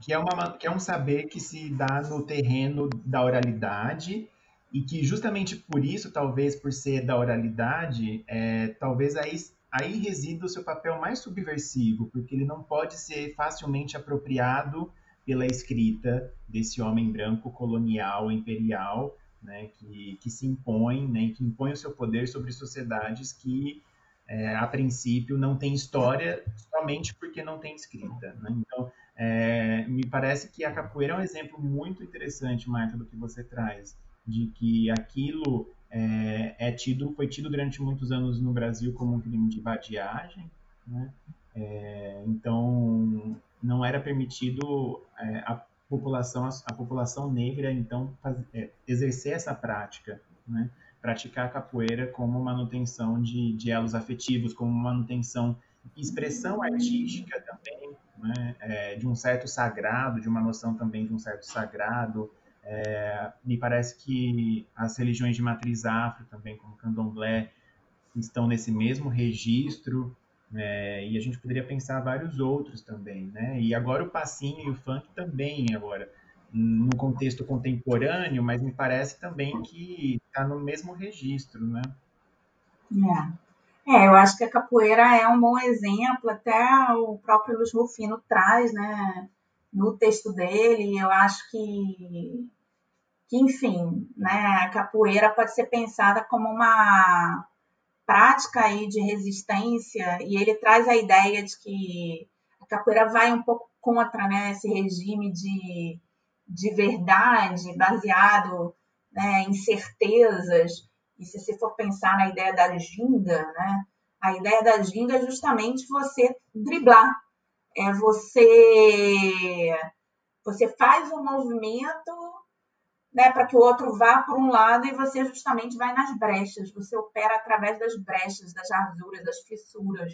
que é, uma, que é um saber que se dá no terreno da oralidade e que justamente por isso, talvez por ser da oralidade, é, talvez aí, aí resida o seu papel mais subversivo, porque ele não pode ser facilmente apropriado pela escrita desse homem branco colonial, imperial, né, que, que se impõe, né, que impõe o seu poder sobre sociedades que é, a princípio não tem história somente porque não tem escrita. Né? Então, é, me parece que a capoeira é um exemplo muito interessante, Marta, do que você traz, de que aquilo é, é tido, foi tido durante muitos anos no Brasil como um crime de vadiagem, né? É, então não era permitido é, a população a, população negra então faz, exercer essa prática, né? Praticar a capoeira como manutenção de, de elos afetivos, como manutenção expressão artística também né, de um certo sagrado, de uma noção também de um certo sagrado. É, me parece que as religiões de matriz afro também, como candomblé, estão nesse mesmo registro, é, e a gente poderia pensar vários outros também, né? E agora o passinho e o funk também, agora, no contexto contemporâneo, mas me parece também que está no mesmo registro, né? É. É, eu acho que a capoeira é um bom exemplo, até o próprio Luiz Rufino traz, né, no texto dele, eu acho que, que enfim, né, a capoeira pode ser pensada como uma prática aí de resistência, e ele traz a ideia de que a capoeira vai um pouco contra, né, esse regime de, de verdade baseado né, em certezas, e se você for pensar na ideia da ginga, né? A ideia da ginga é justamente você driblar. É você você faz um movimento né, para que o outro vá por um lado e você justamente vai nas brechas, você opera através das brechas, das rasuras, das fissuras.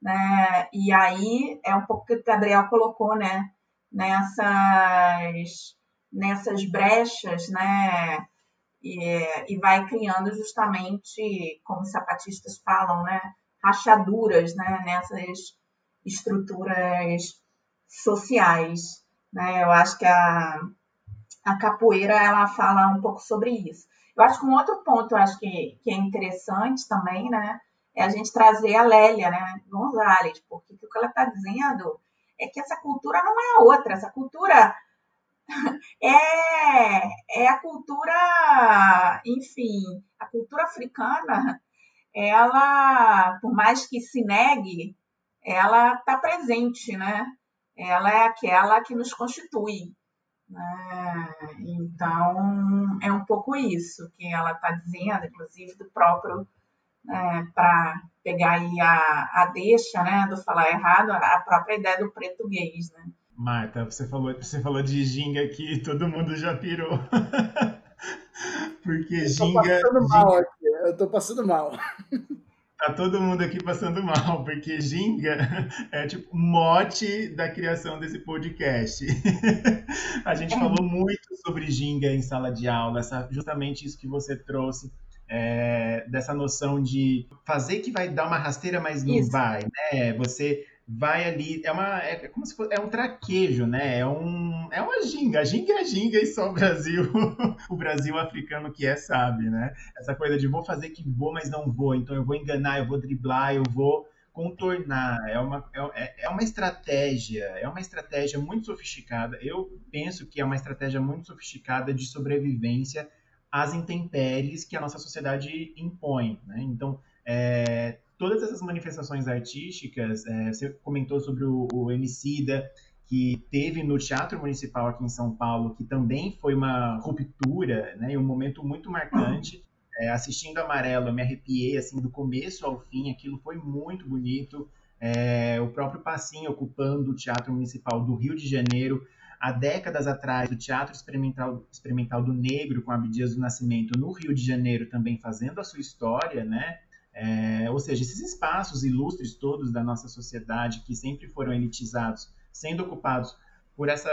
Né? E aí é um pouco que o Gabriel colocou, né? Nessas, nessas brechas, né? e, e vai criando justamente, como os sapatistas falam, né, rachaduras né, nessas estruturas sociais. Né? Eu acho que a, a capoeira ela fala um pouco sobre isso. Eu acho que um outro ponto acho que, que é interessante também, né, é a gente trazer a Lélia, né, Gonzalez, porque o que ela está dizendo é que essa cultura não é outra, essa cultura é, é a cultura, enfim, a cultura africana, ela, por mais que se negue, ela está presente, né? Ela é aquela que nos constitui. Né? Então, é um pouco isso que ela está dizendo, inclusive do próprio, né, para pegar aí a, a deixa né, do falar errado, a própria ideia do português, né? Marta, você falou, você falou de ginga que todo mundo já pirou. Porque eu ginga. Passando mal aqui, eu tô passando mal. Tá todo mundo aqui passando mal, porque ginga é tipo mote da criação desse podcast. A gente falou muito sobre ginga em sala de aula, essa, justamente isso que você trouxe. É, dessa noção de fazer que vai dar uma rasteira, mas não isso. vai, né? Você vai ali, é uma é como se fosse, é um traquejo, né? É um é uma ginga, ginga é ginga e só o Brasil, o Brasil africano que é sabe, né? Essa coisa de vou fazer que vou, mas não vou, então eu vou enganar, eu vou driblar, eu vou contornar, é uma, é, é uma estratégia, é uma estratégia muito sofisticada. Eu penso que é uma estratégia muito sofisticada de sobrevivência às intempéries que a nossa sociedade impõe, né? Então, é, todas essas manifestações artísticas, é, você comentou sobre o, o Emicida, que teve no Teatro Municipal aqui em São Paulo, que também foi uma ruptura, né, um momento muito marcante. É, assistindo Amarelo, eu me arrepiei assim do começo ao fim, aquilo foi muito bonito. É, o próprio Passinho ocupando o Teatro Municipal do Rio de Janeiro, há décadas atrás, o Teatro Experimental, Experimental do Negro, com Abdias do Nascimento, no Rio de Janeiro, também fazendo a sua história, né? É, ou seja, esses espaços ilustres todos da nossa sociedade que sempre foram elitizados, sendo ocupados por essa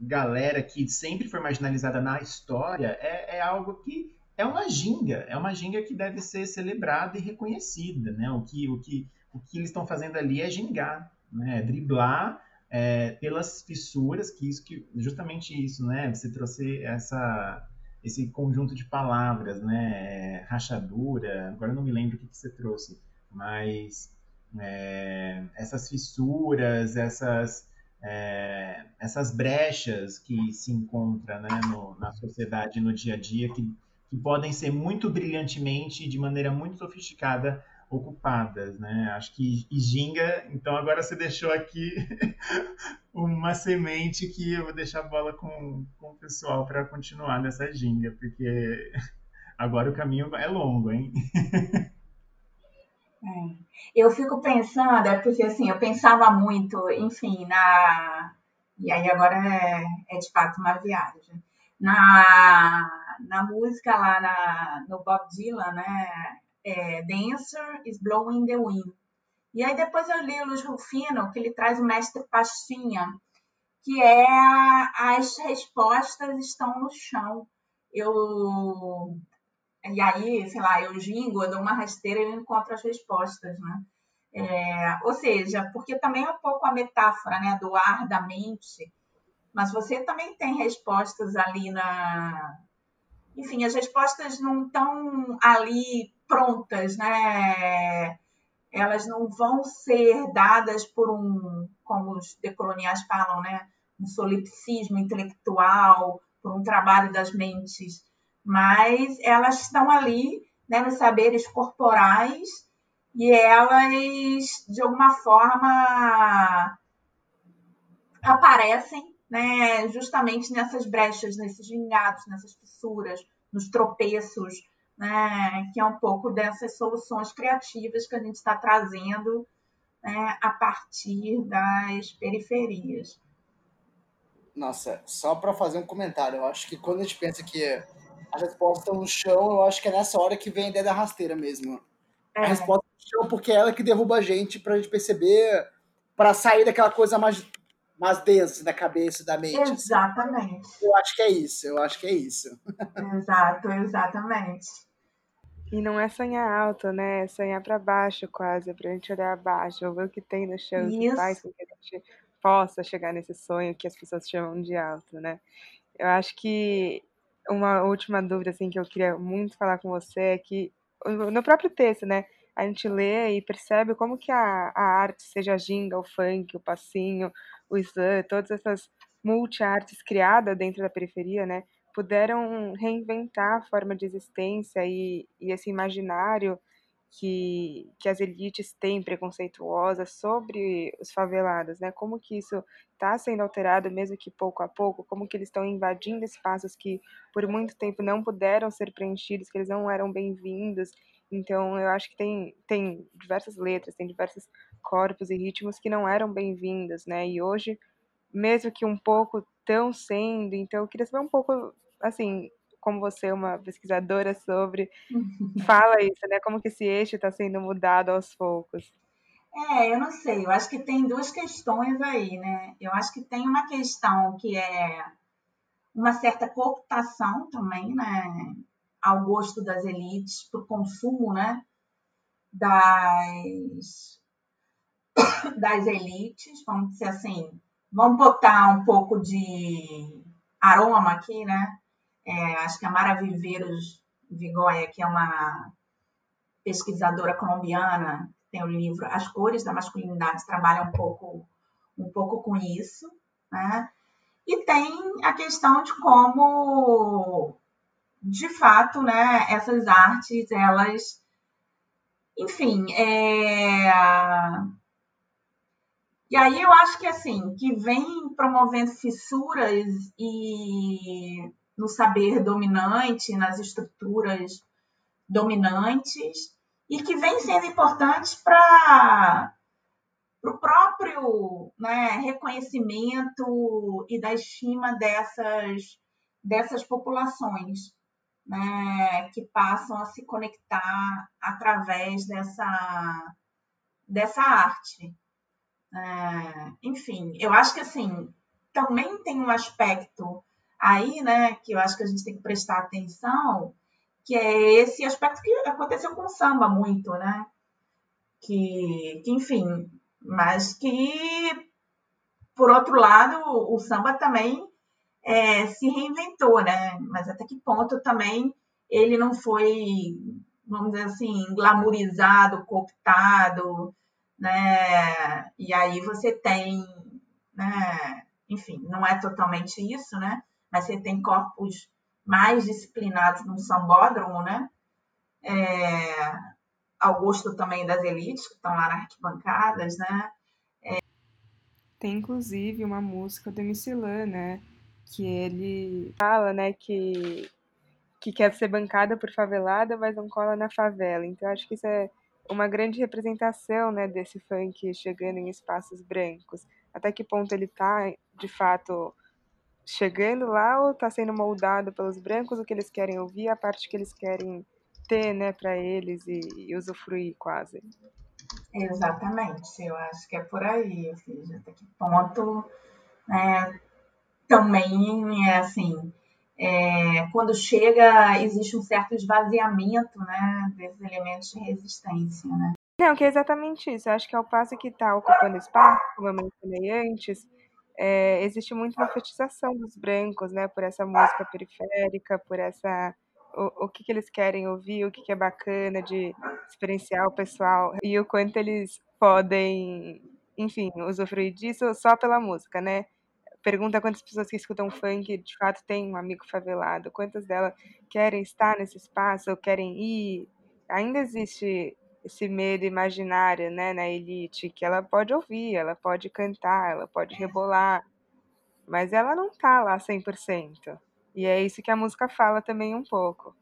galera que sempre foi marginalizada na história, é, é algo que é uma ginga, é uma ginga que deve ser celebrada e reconhecida, né? O que, o que, o que eles estão fazendo ali é gingar, né? É driblar é, pelas fissuras, que isso que justamente isso, né? Você trouxe essa esse conjunto de palavras, né? Rachadura, agora eu não me lembro o que, que você trouxe, mas é, essas fissuras, essas, é, essas brechas que se encontram né, no, na sociedade, no dia a dia, que, que podem ser muito brilhantemente, de maneira muito sofisticada, ocupadas, né? Acho que Ginga, então agora você deixou aqui uma semente que eu vou deixar a bola com, com o pessoal para continuar nessa Ginga, porque agora o caminho é longo, hein? É. Eu fico pensando, é porque assim, eu pensava muito, enfim, na. E aí agora é, é de fato uma viagem. Na, na música lá na, no Bob Dylan, né? É, Dancer is Blowing the Wind. E aí depois eu li o Luiz Rufino, que ele traz o mestre Pastinha, que é as respostas estão no chão. Eu e aí, sei lá, eu gingo, eu dou uma rasteira e eu encontro as respostas, né? É, ou seja, porque também é um pouco a metáfora, né, do ar da mente, mas você também tem respostas ali na, enfim, as respostas não estão ali prontas, né? Elas não vão ser dadas por um, como os decoloniais falam, né? Um solipsismo intelectual, por um trabalho das mentes, mas elas estão ali, né, nos saberes corporais e elas, de alguma forma, aparecem né, justamente nessas brechas, nesses gingados, nessas fissuras, nos tropeços, né, que é um pouco dessas soluções criativas que a gente está trazendo né, a partir das periferias. Nossa, só para fazer um comentário, eu acho que quando a gente pensa que as respostas estão no chão, eu acho que é nessa hora que vem a ideia da rasteira mesmo. É. A resposta no chão, porque é ela que derruba a gente para a gente perceber, para sair daquela coisa mais mais denso da cabeça da mente. Assim. Exatamente. Eu acho que é isso, eu acho que é isso. Exato, exatamente. E não é sonhar alto, né? É sonhar para baixo quase, para a gente olhar abaixo, ver o que tem no chão, que faz com que a gente possa chegar nesse sonho que as pessoas chamam de alto, né? Eu acho que uma última dúvida assim que eu queria muito falar com você é que no próprio texto, né? A gente lê e percebe como que a, a arte, seja a ginga, o funk, o passinho, o slam, todas essas multiartes criada dentro da periferia, né, puderam reinventar a forma de existência e, e esse imaginário que, que as elites têm preconceituosas sobre os favelados, né? Como que isso está sendo alterado, mesmo que pouco a pouco, como que eles estão invadindo espaços que por muito tempo não puderam ser preenchidos, que eles não eram bem-vindos. Então, eu acho que tem, tem diversas letras, tem diversos corpos e ritmos que não eram bem-vindos, né? E hoje, mesmo que um pouco estão sendo, então eu queria saber um pouco, assim, como você é uma pesquisadora sobre, fala isso, né? Como que esse eixo está sendo mudado aos poucos? É, eu não sei. Eu acho que tem duas questões aí, né? Eu acho que tem uma questão que é uma certa cooptação também, né? Ao gosto das elites, para o consumo, né? Das, das elites, vamos dizer assim. Vamos botar um pouco de aroma aqui, né? É, acho que a Mara Viveiros Vigoya, que é uma pesquisadora colombiana, tem o livro As Cores da Masculinidade, trabalha um pouco, um pouco com isso, né? E tem a questão de como, de fato, né, essas artes, elas, enfim, é... E aí eu acho que assim, que vem promovendo fissuras e no saber dominante, nas estruturas dominantes, e que vem sendo importantes para o próprio né, reconhecimento e da estima dessas, dessas populações, né, que passam a se conectar através dessa, dessa arte. É, enfim, eu acho que assim também tem um aspecto aí, né, que eu acho que a gente tem que prestar atenção, que é esse aspecto que aconteceu com o samba muito, né? Que, que enfim, mas que, por outro lado, o samba também é, se reinventou, né? Mas até que ponto também ele não foi, vamos dizer assim, glamourizado, cooptado, né? E aí você tem, né? Enfim, não é totalmente isso, né? mas você tem corpos mais disciplinados no sambódromo, né? É, ao gosto também das elites que estão lá nas arquibancadas, né? É... Tem inclusive uma música do Missilã, né? Que ele fala, né, que, que quer ser bancada por favelada, mas não cola na favela. Então acho que isso é uma grande representação, né, desse funk chegando em espaços brancos. Até que ponto ele está, de fato, chegando lá ou está sendo moldado pelos brancos o que eles querem ouvir, a parte que eles querem ter, né, para eles e, e, usufruir quase. Exatamente, eu acho que é por aí, ou seja, até que ponto né, também é assim, é, quando chega existe um certo esvaziamento, né, desses elementos de resistência, né. Não, que é exatamente isso. Eu acho que é o passo que está ocupando espaço, como eu mencionei antes, é, existe muito uma fetização dos brancos, né, por essa música periférica, por essa o, o que, que eles querem ouvir, o que, que é bacana de experienciar o pessoal e o quanto eles podem, enfim, usufruir disso só pela música, né? Pergunta quantas pessoas que escutam funk de fato têm um amigo favelado, quantas delas querem estar nesse espaço ou querem ir. Ainda existe esse medo imaginário, né, na elite, que ela pode ouvir, ela pode cantar, ela pode rebolar, mas ela não tá lá 100%. E é isso que a música fala também um pouco.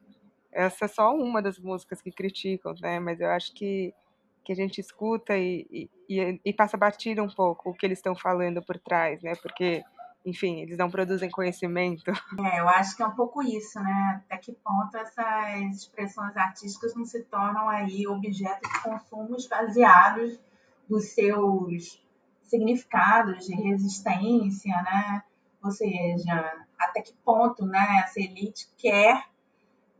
Essa é só uma das músicas que criticam, né, mas eu acho que, que a gente escuta e, e, e passa batido um pouco o que eles estão falando por trás, né, porque enfim, eles não produzem conhecimento. É, eu acho que é um pouco isso, né? Até que ponto essas expressões artísticas não se tornam aí objetos de consumo esvaziados dos seus significados de resistência, né? Ou seja, até que ponto, né, essa elite quer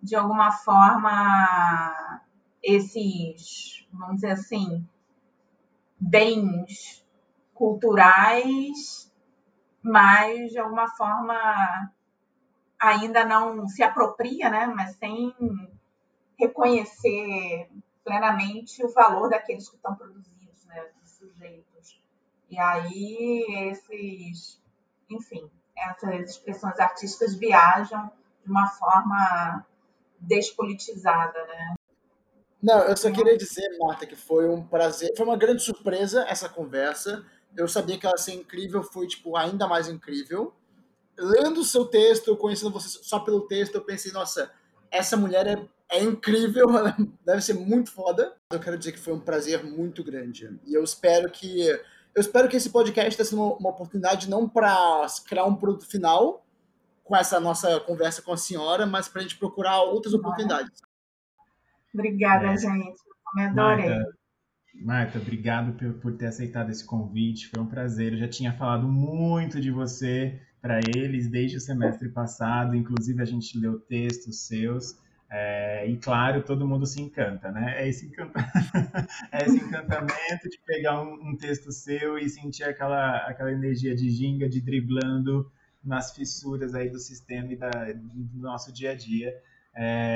de alguma forma esses, vamos dizer assim, bens culturais mas de alguma forma ainda não se apropria, né? Mas sem reconhecer plenamente o valor daqueles que estão produzidos, né? Dos sujeitos. E aí esses enfim, essas expressões artísticas viajam de uma forma despolitizada, né? Não, eu só queria dizer, Marta, que foi um prazer, foi uma grande surpresa essa conversa. Eu sabia que ela ia ser incrível, foi tipo ainda mais incrível. Lendo o seu texto, conhecendo você só pelo texto, eu pensei, nossa, essa mulher é, é incrível, ela deve ser muito foda. Eu quero dizer que foi um prazer muito grande. E eu espero que eu espero que esse podcast tenha sido uma, uma oportunidade não para criar um produto final com essa nossa conversa com a senhora, mas para a gente procurar outras oportunidades. Obrigada, é. gente. Eu adorei. Marta, Marta, obrigado por, por ter aceitado esse convite. Foi um prazer. Eu já tinha falado muito de você para eles desde o semestre passado. Inclusive, a gente leu textos seus. É, e claro, todo mundo se encanta, né? É esse, encanta... é esse encantamento de pegar um, um, texto seu e sentir aquela, aquela energia de ginga, de driblando nas fissuras aí do sistema e da, do nosso dia a dia.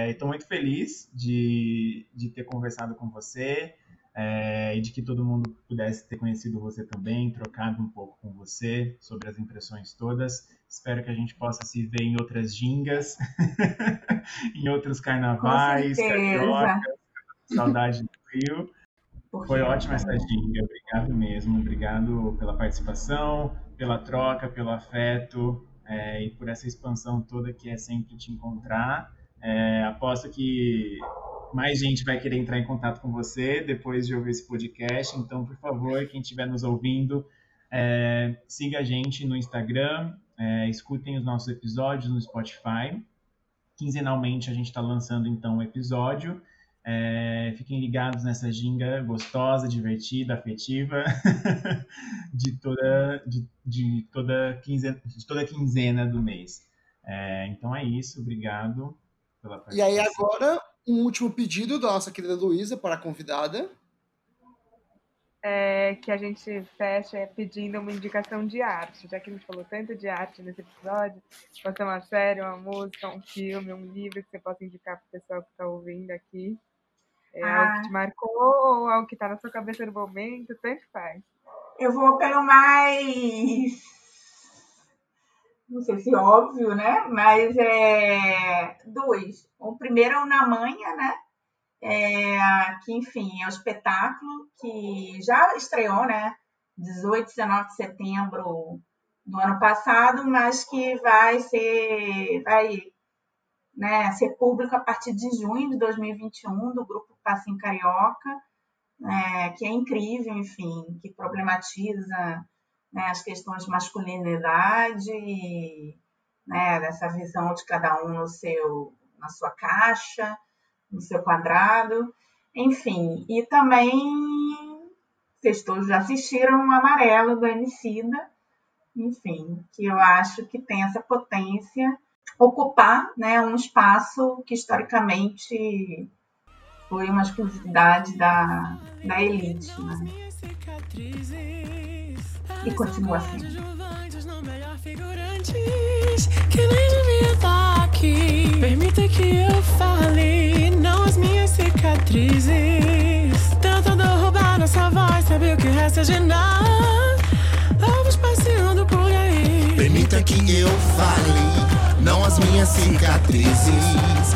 Estou é, muito feliz de, de ter conversado com você é, e de que todo mundo pudesse ter conhecido você também, trocado um pouco com você sobre as impressões todas. Espero que a gente possa se ver em outras gingas, em outros carnavais, cariocas, saudade do Rio. Foi ótima essa ginga, obrigado mesmo, obrigado pela participação, pela troca, pelo afeto é, e por essa expansão toda que é sempre te encontrar. É, aposto que mais gente vai querer entrar em contato com você depois de ouvir esse podcast. Então, por favor, quem estiver nos ouvindo, é, siga a gente no Instagram, é, escutem os nossos episódios no Spotify. Quinzenalmente a gente está lançando então um episódio. É, fiquem ligados nessa ginga gostosa, divertida, afetiva de toda de, de toda quinzena, de toda quinzena do mês. É, então é isso, obrigado E aí agora, um último pedido da nossa querida Luísa para a convidada. É, que a gente fecha pedindo uma indicação de arte, já que a gente falou tanto de arte nesse episódio, pode ser uma série, uma música, um filme, um livro que você possa indicar para o pessoal que está ouvindo aqui. É ah. algo que te marcou ou algo que está na sua cabeça no momento, tanto faz. Eu vou pelo mais não sei se óbvio, né? Mas é dois. O primeiro é o Na Manha, né? É, que, enfim, é um espetáculo que já estreou, né? 18, 19 de setembro do ano passado, mas que vai ser, vai, né, ser público a partir de junho de 2021, do grupo Passinho Carioca, né, que é incrível, enfim, que problematiza né, as questões de masculinidade, né, dessa visão de cada um no seu, na sua caixa, no seu quadrado, enfim. E também, vocês todos já assistiram o Amarelo do Emicida, enfim, que eu acho que tem essa potência ocupar né, um espaço que historicamente foi uma exclusividade da, da elite. Né? E continua assim. Que nem devia estar aqui. Permita que eu fale, não as minhas cicatrizes. Tentando roubar nossa voz, sabe o que resta de nada? Vamos passeando por aí. Permita que eu fale, não as minhas cicatrizes.